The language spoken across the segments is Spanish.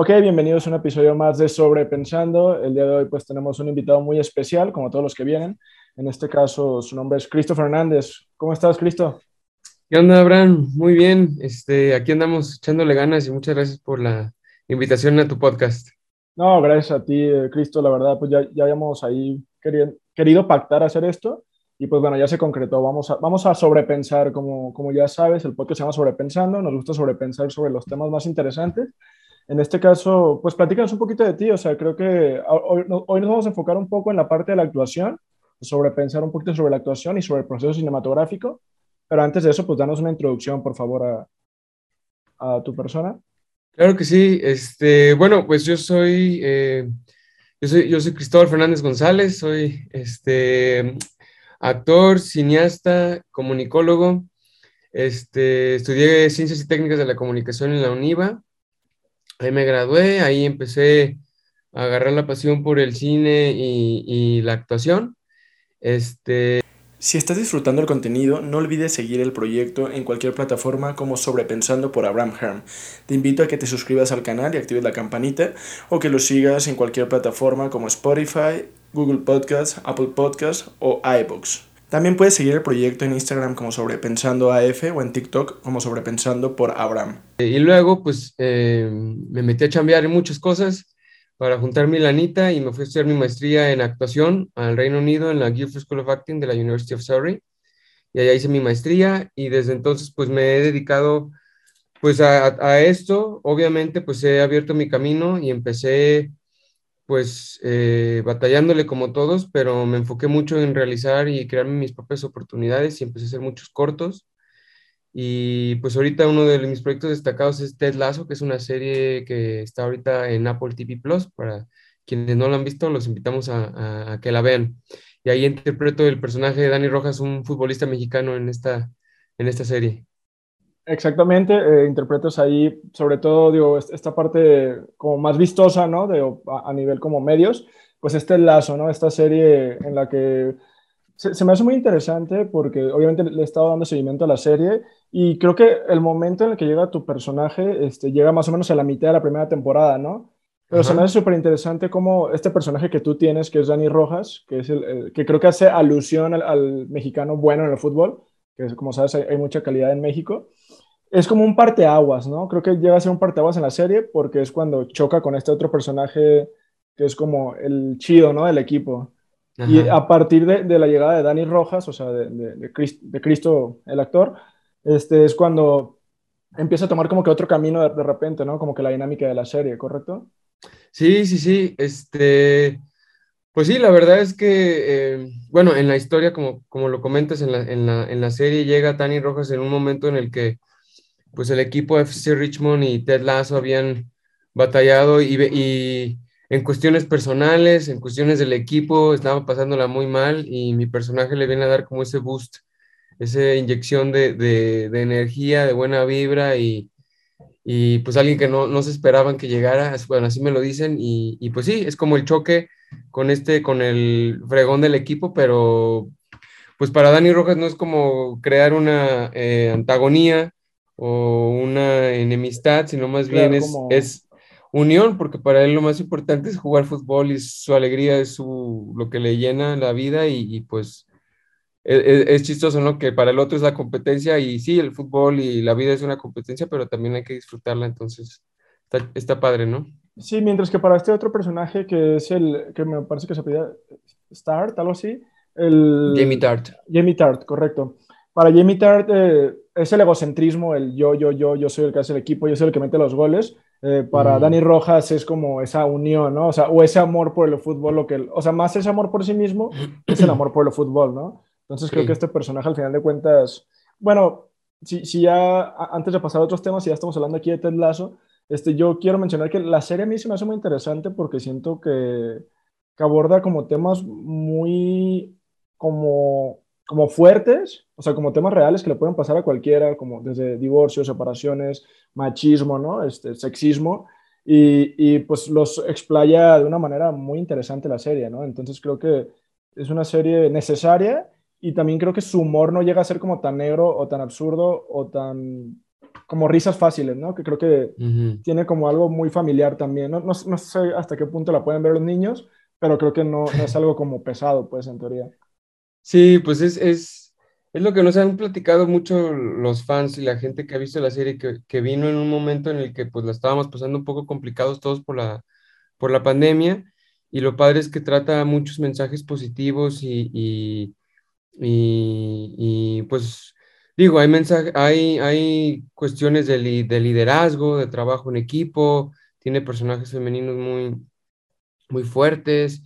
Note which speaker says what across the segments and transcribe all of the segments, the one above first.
Speaker 1: Ok, bienvenidos a un episodio más de Sobrepensando. El día de hoy pues tenemos un invitado muy especial, como todos los que vienen. En este caso su nombre es Cristo Fernández. ¿Cómo estás, Cristo?
Speaker 2: ¿Qué onda, Abraham? Muy bien. Este, aquí andamos echándole ganas y muchas gracias por la invitación a tu podcast.
Speaker 1: No, gracias a ti, eh, Cristo. La verdad, pues ya, ya habíamos ahí querido, querido pactar hacer esto y pues bueno, ya se concretó. Vamos a, vamos a sobrepensar, como, como ya sabes, el podcast se llama Sobrepensando. Nos gusta sobrepensar sobre los temas más interesantes en este caso, pues platícanos un poquito de ti, o sea, creo que hoy, hoy, nos vamos a enfocar un poco en la parte de la actuación, sobre pensar un poquito sobre la actuación y sobre el proceso cinematográfico, pero antes de eso, pues danos una introducción, por favor, a, a tu persona.
Speaker 2: Claro que sí, este, bueno, pues yo soy, eh, yo soy, yo soy Cristóbal Fernández González, soy este, actor, cineasta, comunicólogo, este, estudié Ciencias y Técnicas de la Comunicación en la UNIVA, Ahí me gradué, ahí empecé a agarrar la pasión por el cine y, la actuación. Este...
Speaker 1: Si estás disfrutando el contenido, no olvides seguir el proyecto en cualquier plataforma como Sobrepensando por Abraham Herm. Te invito a que te suscribas al canal y actives la campanita o que lo sigas en cualquier plataforma como Spotify, Google Podcasts, Apple Podcasts o iBooks. También puedes seguir el proyecto en Instagram como Sobrepensando AF o en TikTok como Sobrepensando por Abraham.
Speaker 2: Y luego, pues, eh, me metí a chambear en muchas cosas para juntar mi lanita y me fui a estudiar mi maestría en actuación al Reino Unido en la Guildford School of Acting de la University of Surrey. Y allá hice mi maestría y desde entonces, pues, me he dedicado, pues, a esto. Obviamente, pues, he abierto mi camino y empecé pues eh, batallándole como todos, pero me enfoqué mucho en realizar y crearme mis propias oportunidades y empecé a hacer muchos cortos. Y pues ahorita uno de mis proyectos destacados es Ted Lasso, que es una serie que está ahorita en Apple TV Plus. Para quienes no la han visto, los invitamos a, que la vean. Y ahí interpreto el personaje de Dani Rojas, un futbolista mexicano en esta, en esta serie.
Speaker 1: Exactamente, eh, interpretas ahí, sobre todo, digo, esta parte como más vistosa, ¿no? De, a, nivel como medios, pues este lazo, ¿no? Esta serie en la que se, me hace muy interesante porque obviamente le he estado dando seguimiento a la serie y creo que el momento en el que llega tu personaje, este, llega más o menos a la mitad de la primera temporada, ¿no? Pero se me hace súper interesante cómo este personaje que tú tienes, que es Dani Rojas, que, es el, que creo que hace alusión al, mexicano bueno en el fútbol, que como sabes hay, hay mucha calidad en México, es como un parteaguas, ¿no? Creo que llega a ser un parteaguas en la serie porque es cuando choca con este otro personaje que es como el chido, ¿no? Del equipo. Y a partir de, la llegada de Dani Rojas, o sea, de, de, Cristo, el actor, este, es cuando empieza a tomar como que otro camino de, repente, ¿no? Como que la dinámica de la serie, ¿correcto?
Speaker 2: Sí, sí, sí. Este, pues sí, la verdad es que, eh, bueno, en la historia, como, como lo comentas en la, en, la, en la serie, llega Dani Rojas en un momento en el que pues el equipo FC Richmond y Ted Lasso habían batallado y, en cuestiones personales, en cuestiones del equipo, estaban pasándola muy mal y mi personaje le viene a dar como ese boost, esa inyección de, energía, de buena vibra y, pues alguien que no, se esperaban que llegara, bueno, así me lo dicen y, pues sí, es como el choque con este, con el fregón del equipo, pero pues para Dani Rojas no es como crear una eh, antagonía, o una enemistad, sino más bien es, es unión, porque para él lo más importante es jugar fútbol y su alegría es su, lo que le llena la vida y, pues e, e, es, chistoso, ¿no? Que para el otro es la competencia y sí, el fútbol y la vida es una competencia, pero también hay que disfrutarla, entonces está, está padre, ¿no?
Speaker 1: Sí, mientras que para este otro personaje que es el, que me parece que se pide Start, algo así, el...
Speaker 2: Jamie Tart.
Speaker 1: Jamie Tart, correcto. Para Jamie Tart eh, es el egocentrismo, el yo, yo, yo, yo soy el que hace el equipo, yo soy el que mete los goles. Eh, para Dani Rojas es como esa unión, ¿no? O sea, o ese amor por el fútbol, lo que, o sea, más ese amor por sí mismo es el amor por el fútbol, ¿no? Entonces creo que este personaje al final de cuentas, bueno, si, si ya antes de pasar a otros temas, si ya estamos hablando aquí de Ted Lasso, este, yo quiero mencionar que la serie a mí se me hace muy interesante porque siento que, que aborda como temas muy como como fuertes, o sea, como temas reales que le pueden pasar a cualquiera, como desde divorcios, separaciones, machismo, ¿no? Este, sexismo, y, y, pues los explaya de una manera muy interesante la serie, ¿no? Entonces creo que es una serie necesaria y también creo que su humor no llega a ser como tan negro o tan absurdo o tan como risas fáciles, ¿no? Que creo que tiene como algo muy familiar también. No, no, no, sé hasta qué punto la pueden ver los niños, pero creo que no, no es algo como pesado, pues, en teoría.
Speaker 2: Sí, pues es, es, es, lo que nos han platicado mucho los fans y la gente que ha visto la serie, que, que, vino en un momento en el que pues la estábamos pasando un poco complicados todos por la, por la pandemia, y lo padre es que trata muchos mensajes positivos y, y, y, pues digo, hay, mensaje, hay, hay cuestiones de, de liderazgo, de trabajo en equipo, tiene personajes femeninos muy, muy fuertes,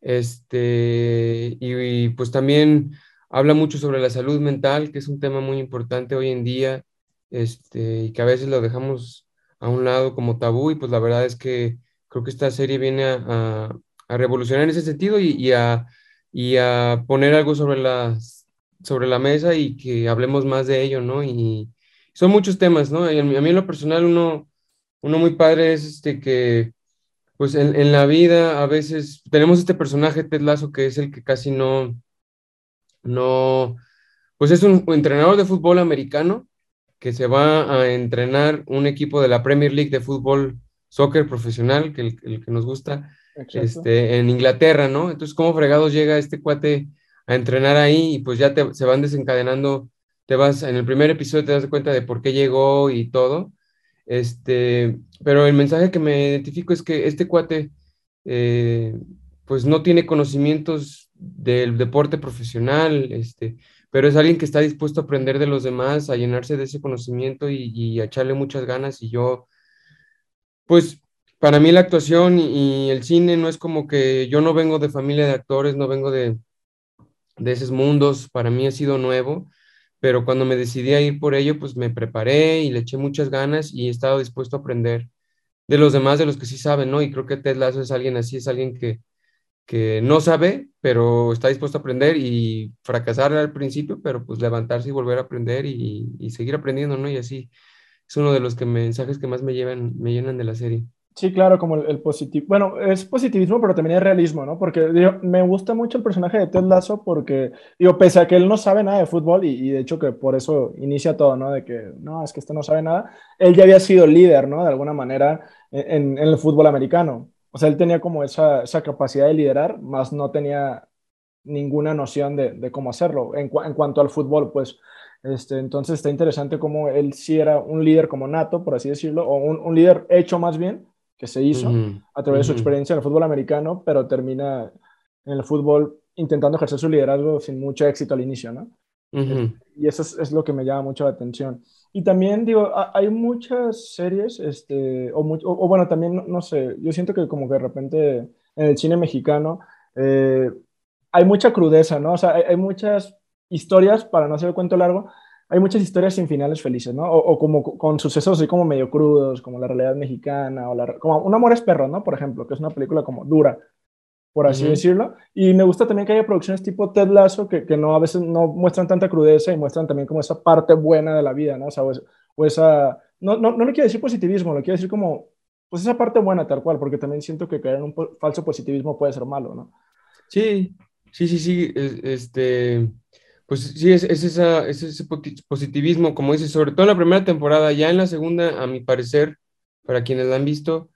Speaker 2: este, y, pues también habla mucho sobre la salud mental, que es un tema muy importante hoy en día, este, y que a veces lo dejamos a un lado como tabú, y pues la verdad es que creo que esta serie viene a, a, revolucionar en ese sentido y, a, y, a, poner algo sobre la, sobre la mesa y que hablemos más de ello, ¿no? Y son muchos temas, ¿no? a mí en lo personal uno, uno muy padre es este que pues en, la vida a veces tenemos este personaje Ted Lasso que es el que casi no, no, pues es un entrenador de fútbol americano que se va a entrenar un equipo de la Premier League de fútbol soccer profesional, que el, que nos gusta, este, en Inglaterra, ¿no? Entonces, ¿cómo fregados llega este cuate a entrenar ahí? Y pues ya te, se van desencadenando, te vas, en el primer episodio te das cuenta de por qué llegó y todo, este, pero el mensaje que me identifico es que este cuate, eh, pues no tiene conocimientos del deporte profesional, este, pero es alguien que está dispuesto a aprender de los demás, a llenarse de ese conocimiento y, a echarle muchas ganas. Y yo, pues para mí la actuación y, el cine no es como que yo no vengo de familia de actores, no vengo de, de esos mundos, para mí ha sido nuevo pero cuando me decidí a ir por ello, pues me preparé y le eché muchas ganas y he estado dispuesto a aprender de los demás, de los que sí saben, ¿no? Y creo que Ted Lasso es alguien así, es alguien que, que no sabe, pero está dispuesto a aprender y fracasar al principio, pero pues levantarse y volver a aprender y, y seguir aprendiendo, ¿no? Y así es uno de los mensajes que más me, llevan, me llenan de la serie.
Speaker 1: Sí, claro, como el, positivo. Bueno, es positivismo, pero también es realismo, ¿no? Porque me gusta mucho el personaje de Ted Lasso porque, digo, pese a que él no sabe nada de fútbol y, de hecho que por eso inicia todo, ¿no? De que, no, es que este no sabe nada, él ya había sido líder, ¿no? De alguna manera en, el fútbol americano. O sea, él tenía como esa, esa capacidad de liderar, más no tenía ninguna noción de, de cómo hacerlo. En, en, cuanto al fútbol, pues, este, entonces está interesante cómo él sí era un líder como nato, por así decirlo, o un, un líder hecho más bien que se hizo a través de su experiencia en el fútbol americano, pero termina en el fútbol intentando ejercer su liderazgo sin mucho éxito al inicio, ¿no? Y eso es, lo que me llama mucho la atención. Y también, digo, hay muchas series, este, o, o, bueno, también, no, sé, yo siento que como que de repente en el cine mexicano eh, hay mucha crudeza, ¿no? O sea, hay, hay muchas historias, para no hacer el cuento largo, hay muchas historias sin finales felices, ¿no? O, como con sucesos así como medio crudos, como la realidad mexicana, o la, como Un amor es perro, ¿no? Por ejemplo, que es una película como dura, por así decirlo. Y me gusta también que haya producciones tipo Ted Lasso, que, que, no a veces no muestran tanta crudeza y muestran también como esa parte buena de la vida, ¿no? O, sea, o, esa... No, no, no le quiero decir positivismo, lo quiero decir como, pues esa parte buena tal cual, porque también siento que caer en un falso positivismo puede ser malo, ¿no?
Speaker 2: Sí, sí, sí, sí, este pues sí, es, esa, ese positivismo, como dices, sobre todo en la primera temporada, ya en la segunda, a mi parecer, para quienes la han visto,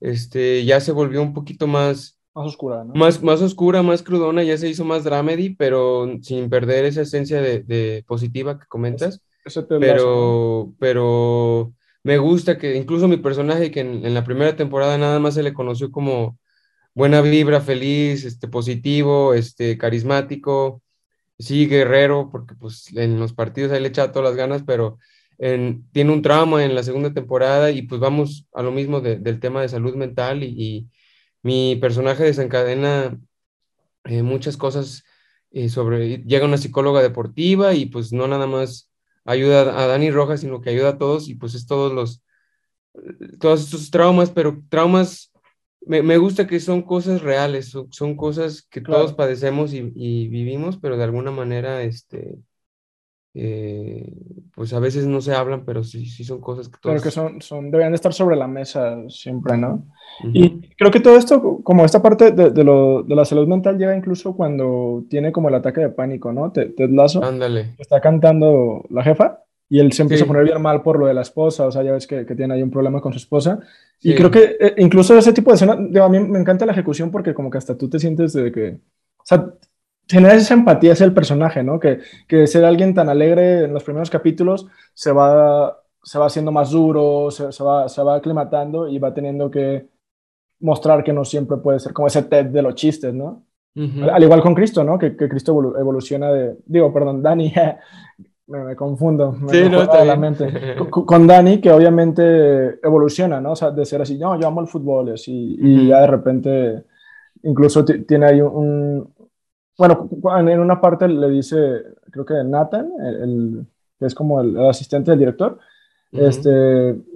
Speaker 2: este, ya se volvió un poquito más...
Speaker 1: Más oscura, ¿no?
Speaker 2: Más, más oscura, más crudona, ya se hizo más dramedy, pero sin perder esa esencia de, positiva que comentas. pero, pero me gusta que incluso mi personaje, que en, en, la primera temporada nada más se le conoció como buena vibra, feliz, este, positivo, este, carismático, sí, guerrero, porque pues en los partidos ahí le echa todas las ganas, pero tiene un trauma en la segunda temporada y pues vamos a lo mismo del tema de salud mental y, mi personaje desencadena eh, muchas cosas eh, sobre, llega una psicóloga deportiva y pues no nada más ayuda a Dani Rojas, sino que ayuda a todos y pues es todos los, todos estos traumas, pero traumas me, gusta que son cosas reales, son, cosas que todos padecemos y, vivimos, pero de alguna manera, este, eh, pues a veces no se hablan, pero sí, sí son cosas que
Speaker 1: todos... Pero que son, son, deberían estar sobre la mesa siempre, ¿no? Y creo que todo esto, como esta parte de, lo, de, la salud mental llega incluso cuando tiene como el ataque de pánico, ¿no? Ted, Lazo.
Speaker 2: Ándale.
Speaker 1: Está cantando la jefa. Y él se empieza a poner bien mal por lo de la esposa, o sea, ya ves que, que tiene ahí un problema con su esposa. Y creo que eh, incluso ese tipo de escena, a mí me encanta la ejecución porque como que hasta tú te sientes de que, o sea, genera esa empatía hacia el personaje, ¿no? Que, que ser alguien tan alegre en los primeros capítulos se va, se va haciendo más duro, se, se, va, se va aclimatando y va teniendo que mostrar que no siempre puede ser como ese TED de los chistes, ¿no? Al igual con Cristo, ¿no? Que, que Cristo evoluciona de, digo, perdón, Dani, me, confundo. sí, no, está la mente. con, Dani, que obviamente evoluciona, ¿no? O sea, de ser así, no, yo amo el fútbol, así, y ya de repente, incluso tiene ahí un, bueno, en una parte le dice, creo que Nathan, el, que es como el, asistente del director, este,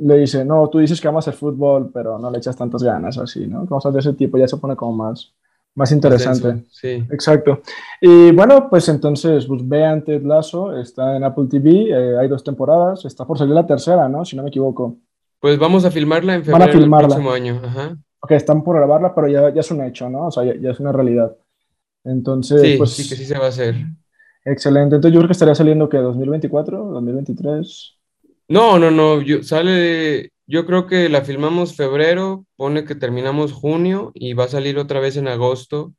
Speaker 1: le dice, no, tú dices que amas el fútbol, pero no le echas tantas ganas, así, ¿no? Cosas de ese tipo, ya se pone como más, más interesante.
Speaker 2: sí.
Speaker 1: Exacto. Y bueno, pues entonces, pues vean Ted Lasso, está en Apple TV, eh, hay dos temporadas, está por salir la tercera, ¿no? Si no me equivoco.
Speaker 2: Pues vamos a filmarla en febrero del próximo año. Ajá.
Speaker 1: Ok, están por grabarla, pero ya, ya es un hecho, ¿no? O sea, ya, es una realidad. Entonces,
Speaker 2: sí,
Speaker 1: pues...
Speaker 2: Sí, que sí se va a hacer.
Speaker 1: Excelente. Entonces yo creo que estaría saliendo que 2024, 2023.
Speaker 2: No, no, no. Yo, sale, yo creo que la filmamos febrero, pone que terminamos junio y va a salir otra vez en agosto.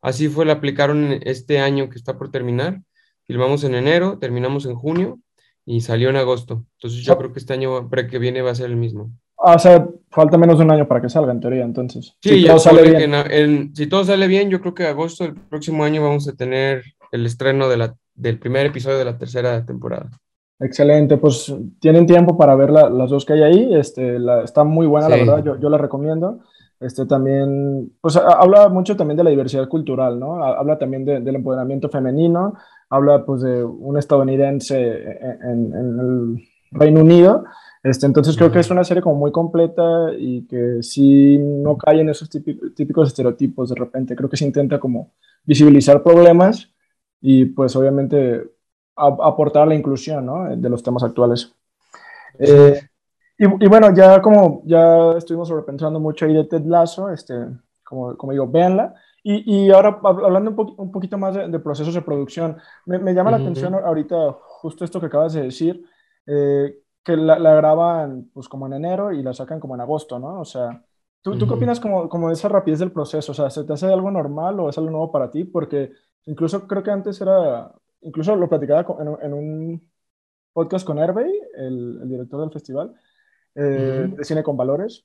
Speaker 2: Así fue, la aplicaron este año que está por terminar. Filmamos en enero, terminamos en junio y salió en agosto. Entonces yo ah. creo que este año que viene va a ser el mismo.
Speaker 1: Ah, o sea, falta menos de un año para que salga, en teoría, entonces.
Speaker 2: Sí, si todo, sale bien. si todo sale bien, yo creo que agosto del próximo año vamos a tener el estreno de la, del primer episodio de la tercera temporada.
Speaker 1: Excelente, pues tienen tiempo para ver las dos que hay ahí, este, la, está muy buena, la verdad, yo, yo la recomiendo. Este también, pues habla mucho también de la diversidad cultural, ¿no? Habla también del empoderamiento femenino, habla pues de un estadounidense en, en el Reino Unido, este, entonces creo que es una serie como muy completa y que sí no cae en esos típicos, estereotipos de repente. Creo que se intenta como visibilizar problemas y pues obviamente aportar la inclusión ¿no? de los temas actuales. Eh, y, y, bueno, ya como ya estuvimos sobrepensando mucho ahí de Ted Lasso, este, como, como digo, véanla. Y, y ahora hablando un, un poquito más de, procesos de producción, me, me llama la atención ahorita justo esto que acabas de decir, eh, que la, la, graban pues como en enero y la sacan como en agosto, ¿no? O sea, ¿tú, ¿tú qué opinas como, como de esa rapidez del proceso? O sea, ¿se te hace algo normal o es algo nuevo para ti? Porque incluso creo que antes era, incluso lo platicaba en, un podcast con Hervey, el, el director del festival eh, de cine con valores,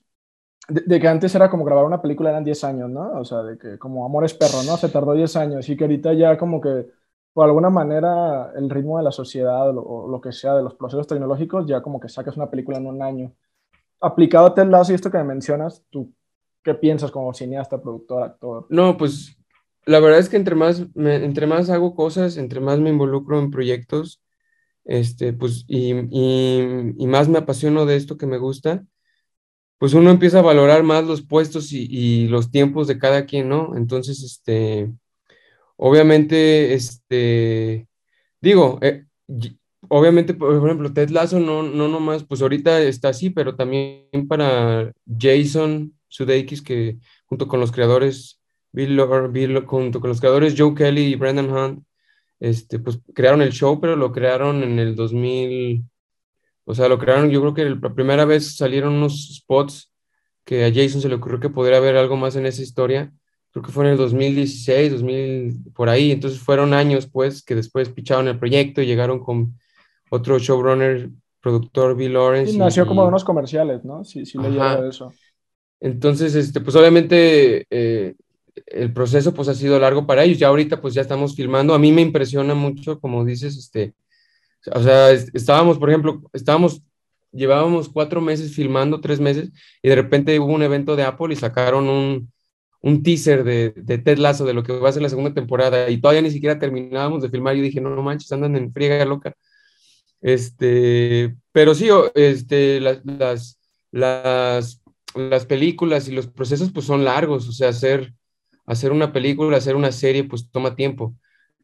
Speaker 1: de, de, que antes era como grabar una película eran 10 años, ¿no? O sea, de que como Amores Perro, ¿no? Se tardó 10 años y que ahorita ya como que por alguna manera el ritmo de la sociedad o lo, que sea de los procesos tecnológicos, ya como que sacas una película en un año. Aplicado a Ted y esto que me mencionas, ¿tú qué piensas como cineasta, productor, actor?
Speaker 2: No, pues la verdad es que entre más, entre más hago cosas, entre más me involucro en proyectos, este, pues, y, y, más me apasiono de esto que me gusta, pues uno empieza a valorar más los puestos y, y los tiempos de cada quien, ¿no? Entonces, este, Obviamente, este, digo, eh, obviamente, por ejemplo, Ted Lasso no, no nomás, pues ahorita está así, pero también para Jason Sudeikis, que junto con los creadores, Bill, Bill, junto con los creadores Joe Kelly y Brendan Hunt, este, pues crearon el show, pero lo crearon en el 2000, o sea, lo crearon, yo creo que la primera vez salieron unos spots que a Jason se le ocurrió que podría haber algo más en esa historia, creo que fue en el 2016, 2000, por ahí, entonces fueron años pues que después picharon el proyecto y llegaron con otro showrunner, productor Bill Lawrence.
Speaker 1: Y nació como de unos comerciales, ¿no? Sí, sí le lleva eso.
Speaker 2: Entonces, este, pues obviamente eh, el proceso pues ha sido largo para ellos, ya ahorita pues ya estamos filmando, a mí me impresiona mucho, como dices, este, o sea, estábamos, por ejemplo, estábamos, llevábamos cuatro meses filmando, tres meses, y de repente hubo un evento de Apple y sacaron un, un teaser de, de, Ted Lasso, de lo que va a ser la segunda temporada, y todavía ni siquiera terminábamos de filmar, yo dije, no, no manches, andan en friega loca. Este, pero sí, este, las, las, las, las, películas y los procesos pues son largos, o sea, hacer, hacer una película, hacer una serie pues toma tiempo.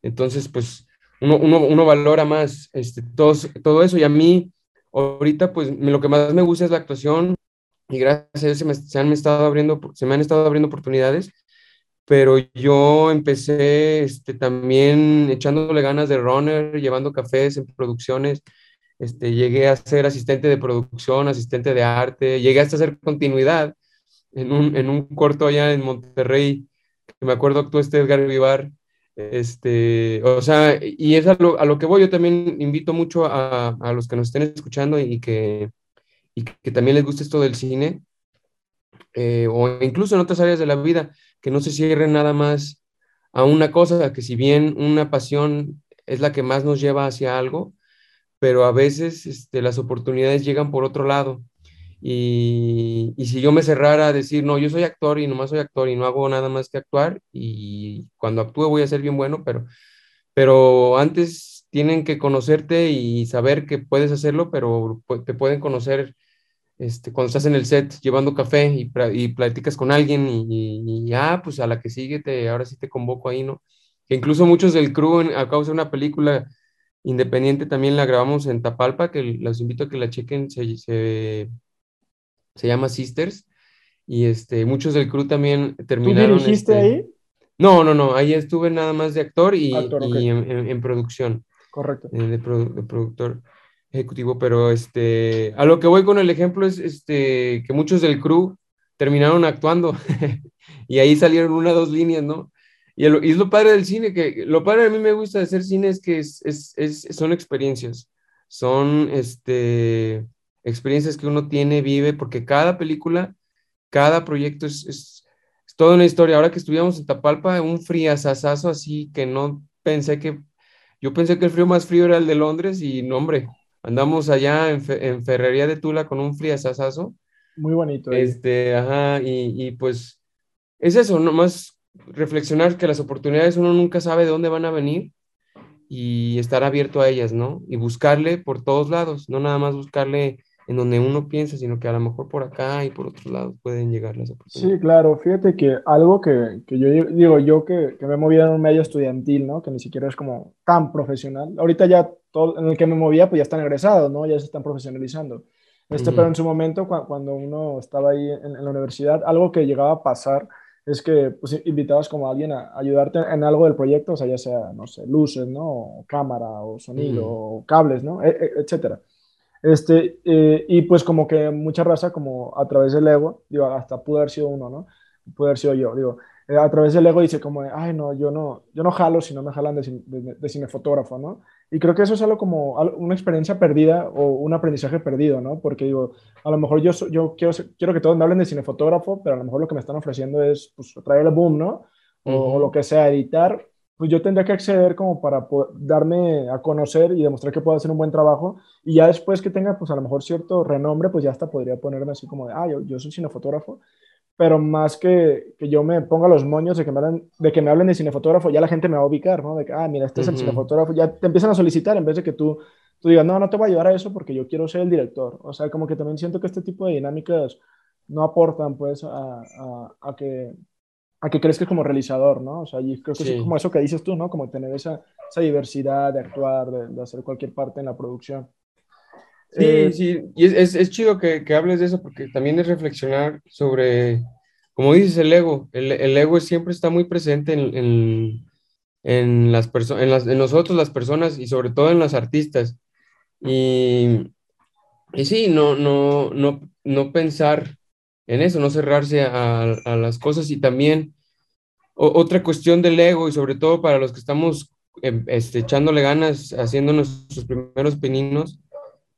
Speaker 2: Entonces, pues uno, uno, uno valora más este, todo, todo eso. Y a mí ahorita pues lo que más me gusta es la actuación, y gracias a Dios se me, se han estado abriendo, se me han estado abriendo oportunidades, pero yo empecé este, también echándole ganas de runner, llevando cafés en producciones, este, llegué a ser asistente de producción, asistente de arte, llegué hasta hacer continuidad en un, en un corto allá en Monterrey, me acuerdo actuó este Edgar Vivar, este, o sea, y es a lo, a lo, que voy, yo también invito mucho a, a los que nos estén escuchando y que, y que también les guste esto del cine, eh, o incluso en otras áreas de la vida, que no se cierren nada más a una cosa, que si bien una pasión es la que más nos lleva hacia algo, pero a veces este, las oportunidades llegan por otro lado. Y, y, si yo me cerrara a decir, no, yo soy actor y nomás soy actor y no hago nada más que actuar y cuando actúe voy a ser bien bueno, pero, pero antes tienen que conocerte y saber que puedes hacerlo, pero te pueden conocer este, cuando estás en el set llevando café y, platicas con alguien y, y, ah, pues a la que sigue, te, ahora sí te convoco ahí, ¿no? Que incluso muchos del crew, a causa de una película independiente, también la grabamos en Tapalpa, que los invito a que la chequen, se, se llama Sisters, y este, muchos del crew también terminaron.
Speaker 1: ¿Tú dirigiste
Speaker 2: este,
Speaker 1: ahí?
Speaker 2: No, no, no, ahí estuve nada más de actor y, actor, okay. y en, en, en, producción.
Speaker 1: Correcto.
Speaker 2: De, de, de productor ejecutivo, pero este, a lo que voy con el ejemplo es este, que muchos del crew terminaron actuando y ahí salieron una o dos líneas, ¿no? Y, el, y, es lo padre del cine, que lo padre a mí me gusta de hacer cine es que es, es, es, son experiencias, son este, experiencias que uno tiene, vive, porque cada película, cada proyecto es, es, es toda una historia. Ahora que estuvimos en Tapalpa, un friazazazo así que no pensé que, yo pensé que el frío más frío era el de Londres y no, hombre, andamos allá en, en Ferrería de Tula con un friazazazo.
Speaker 1: Muy bonito.
Speaker 2: Eh. Este, ajá, y, y, pues es eso, nomás reflexionar que las oportunidades uno nunca sabe de dónde van a venir y estar abierto a ellas, ¿no? Y buscarle por todos lados, no nada más buscarle en donde uno piensa, sino que a lo mejor por acá y por otros lados pueden llegar las oportunidades.
Speaker 1: Sí, claro, fíjate que algo que, que yo digo, yo que, que, me movido en un medio estudiantil, ¿no? Que ni siquiera es como tan profesional. Ahorita ya todo en el que me movía, pues ya están egresados, ¿no? Ya se están profesionalizando. Este, uh -huh. Pero en su momento, cu cuando uno estaba ahí en, en, la universidad, algo que llegaba a pasar es que pues, invitabas como a alguien a ayudarte en algo del proyecto, o sea, ya sea, no sé, luces, ¿no? O cámara, o sonido, uh -huh. o cables, ¿no? E e etcétera. Este, eh, y pues como que mucha raza, como a través del ego, digo, hasta pudo haber sido uno, ¿no? Pudo haber sido yo, digo, eh, a través del ego dice como, ay, no, yo no, yo no jalo si no me jalan de, de, de, cinefotógrafo, ¿no? Y creo que eso es algo como una experiencia perdida o un aprendizaje perdido, ¿no? Porque digo, a lo mejor yo, yo quiero, quiero que todos me hablen de cinefotógrafo, pero a lo mejor lo que me están ofreciendo es, pues, traer el boom, ¿no? O, uh -huh. o lo que sea, editar, pues yo tendría que acceder como para darme a conocer y demostrar que puedo hacer un buen trabajo y ya después que tenga pues a lo mejor cierto renombre, pues ya hasta podría ponerme así como de, ah, yo, yo soy cinefotógrafo, pero más que, que yo me ponga los moños de que, me hablen, de que me hablen de cinefotógrafo, ya la gente me va a ubicar, ¿no? De que, ah, mira, este uh -huh. es el cinefotógrafo, ya te empiezan a solicitar en vez de que tú, tú digas, no, no te voy a ayudar a eso porque yo quiero ser el director. O sea, como que también siento que este tipo de dinámicas no aportan pues a, a, a que a que crezcas como realizador, ¿no? O sea, y creo que sí. es como eso que dices tú, ¿no? Como tener esa, esa diversidad de actuar, de, de, hacer cualquier parte en la producción.
Speaker 2: Sí, eh, sí, y es, es, es chido que, que, hables de eso porque también es reflexionar sobre, como dices, el ego. El, el ego siempre está muy presente en, en, en las personas, en, las, en nosotros las personas y sobre todo en los artistas. Y, y sí, no, no, no, no pensar en eso, no cerrarse a, las cosas. Y también otra cuestión del ego y sobre todo para los que estamos eh, este, echándole ganas, haciendo nuestros primeros peninos,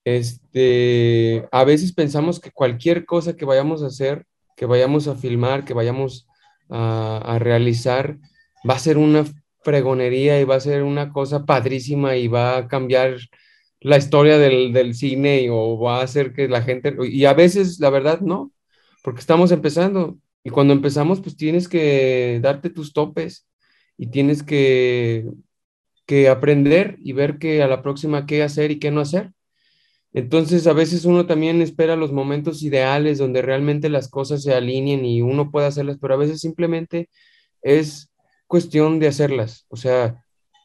Speaker 2: este, a veces pensamos que cualquier cosa que vayamos a hacer, que vayamos a filmar, que vayamos a, realizar, va a ser una fregonería y va a ser una cosa padrísima y va a cambiar la historia del cine o va a hacer que la gente, y a veces la verdad no, porque estamos empezando y cuando empezamos pues tienes que darte tus topes y tienes que, que aprender y ver que a la próxima qué hacer y qué no hacer. Entonces a veces uno también espera los momentos ideales donde realmente las cosas se alineen y uno pueda hacerlas, pero a veces simplemente es cuestión de hacerlas. O sea,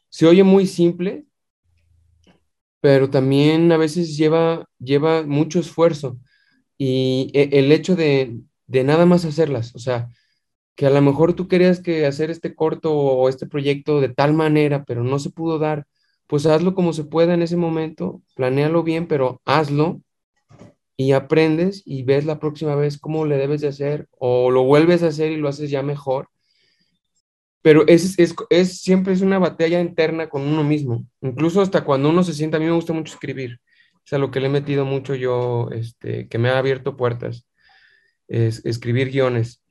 Speaker 2: se oye muy simple, pero también a veces lleva, lleva mucho esfuerzo y e, el hecho de, de, nada más hacerlas, o sea, que a lo mejor tú querías que hacer este corto o este proyecto de tal manera, pero no se pudo dar pues hazlo como se pueda en ese momento, planéalo bien, pero hazlo y aprendes y ves la próxima vez cómo le debes de hacer o lo vuelves a hacer y lo haces ya mejor. Pero es, es, es, siempre es una batalla interna con uno mismo, incluso hasta cuando uno se sienta, a mí me gusta mucho escribir, es a lo que le he metido mucho yo, este, que me ha abierto puertas, es escribir guiones.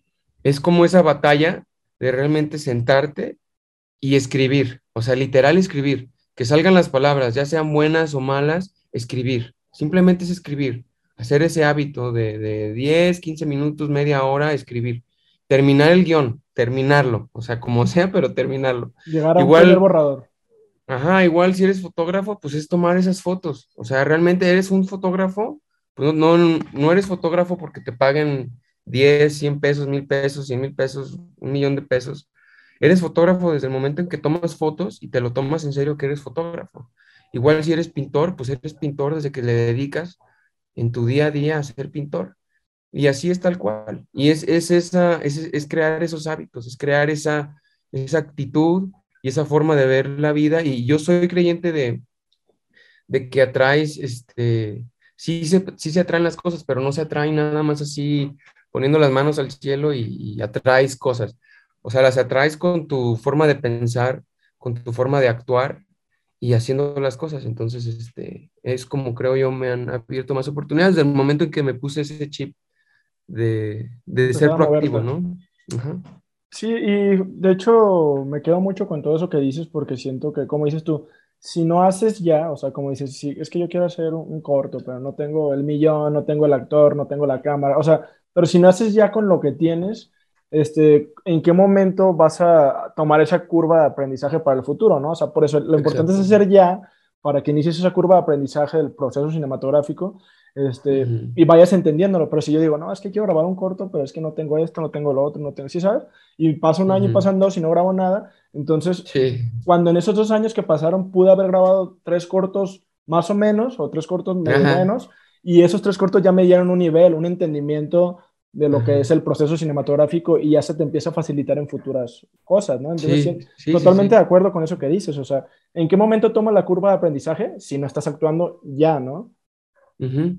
Speaker 2: Es como esa batalla de realmente sentarte y escribir, o sea, literal escribir, que salgan las palabras, ya sean buenas o malas, escribir, simplemente es escribir hacer ese hábito de, de 10, 15 minutos, media hora, escribir. Terminar el guion, terminarlo, o sea, como sea, pero terminarlo.
Speaker 1: Llegar a igual, un borrador.
Speaker 2: Ajá, igual si eres fotógrafo, pues es tomar esas fotos. O sea, realmente eres un fotógrafo, pues no, no, eres fotógrafo porque te paguen 10, 100 pesos, 1000 pesos, 100 mil pesos, un millón de pesos. Eres fotógrafo desde el momento en que tomas fotos y te lo tomas en serio que eres fotógrafo. Igual si eres pintor, pues eres pintor desde que le dedicas en tu día a día a ser pintor. Y así es tal cual. Y es, es, esa, es, es crear esos hábitos, es crear esa, esa actitud y esa forma de ver la vida. Y yo soy creyente de, de que atraes, este, sí se, sí se atraen las cosas, pero no se atraen nada más así poniendo las manos al cielo y, y, atraes cosas. O sea, las atraes con tu forma de pensar, con tu forma de actuar y haciendo las cosas. Entonces, este, es como creo yo me han abierto más oportunidades desde el momento en que me puse ese chip de, de ser proactivo, ¿no?
Speaker 1: Sí, y de hecho me quedo mucho con todo eso que dices porque siento que, como dices tú, si no haces ya, o sea, como dices, sí, es que yo quiero hacer un, corto, pero no tengo el millón, no tengo el actor, no tengo la cámara, o sea, pero si no haces ya con lo que tienes, este, en qué momento vas a tomar esa curva de aprendizaje para el futuro, ¿no? O sea, por eso lo importante es hacer ya para que inicies esa curva de aprendizaje del proceso cinematográfico este, y vayas entendiéndolo. Pero si yo digo, no, es que quiero grabar un corto, pero es que no tengo esto, no tengo lo otro, no tengo, ¿sí sabes? Y pasa un año y pasan dos y no grabo nada. Entonces, cuando en esos dos años que pasaron pude haber grabado tres cortos más o menos, o tres cortos menos, y esos tres cortos ya me dieron un nivel, un entendimiento de lo que es el proceso cinematográfico y ya se te empieza a facilitar en futuras cosas, ¿no? Entonces, totalmente de acuerdo con eso que dices, o sea, ¿en qué momento tomas la curva de aprendizaje si no estás actuando ya, ¿no?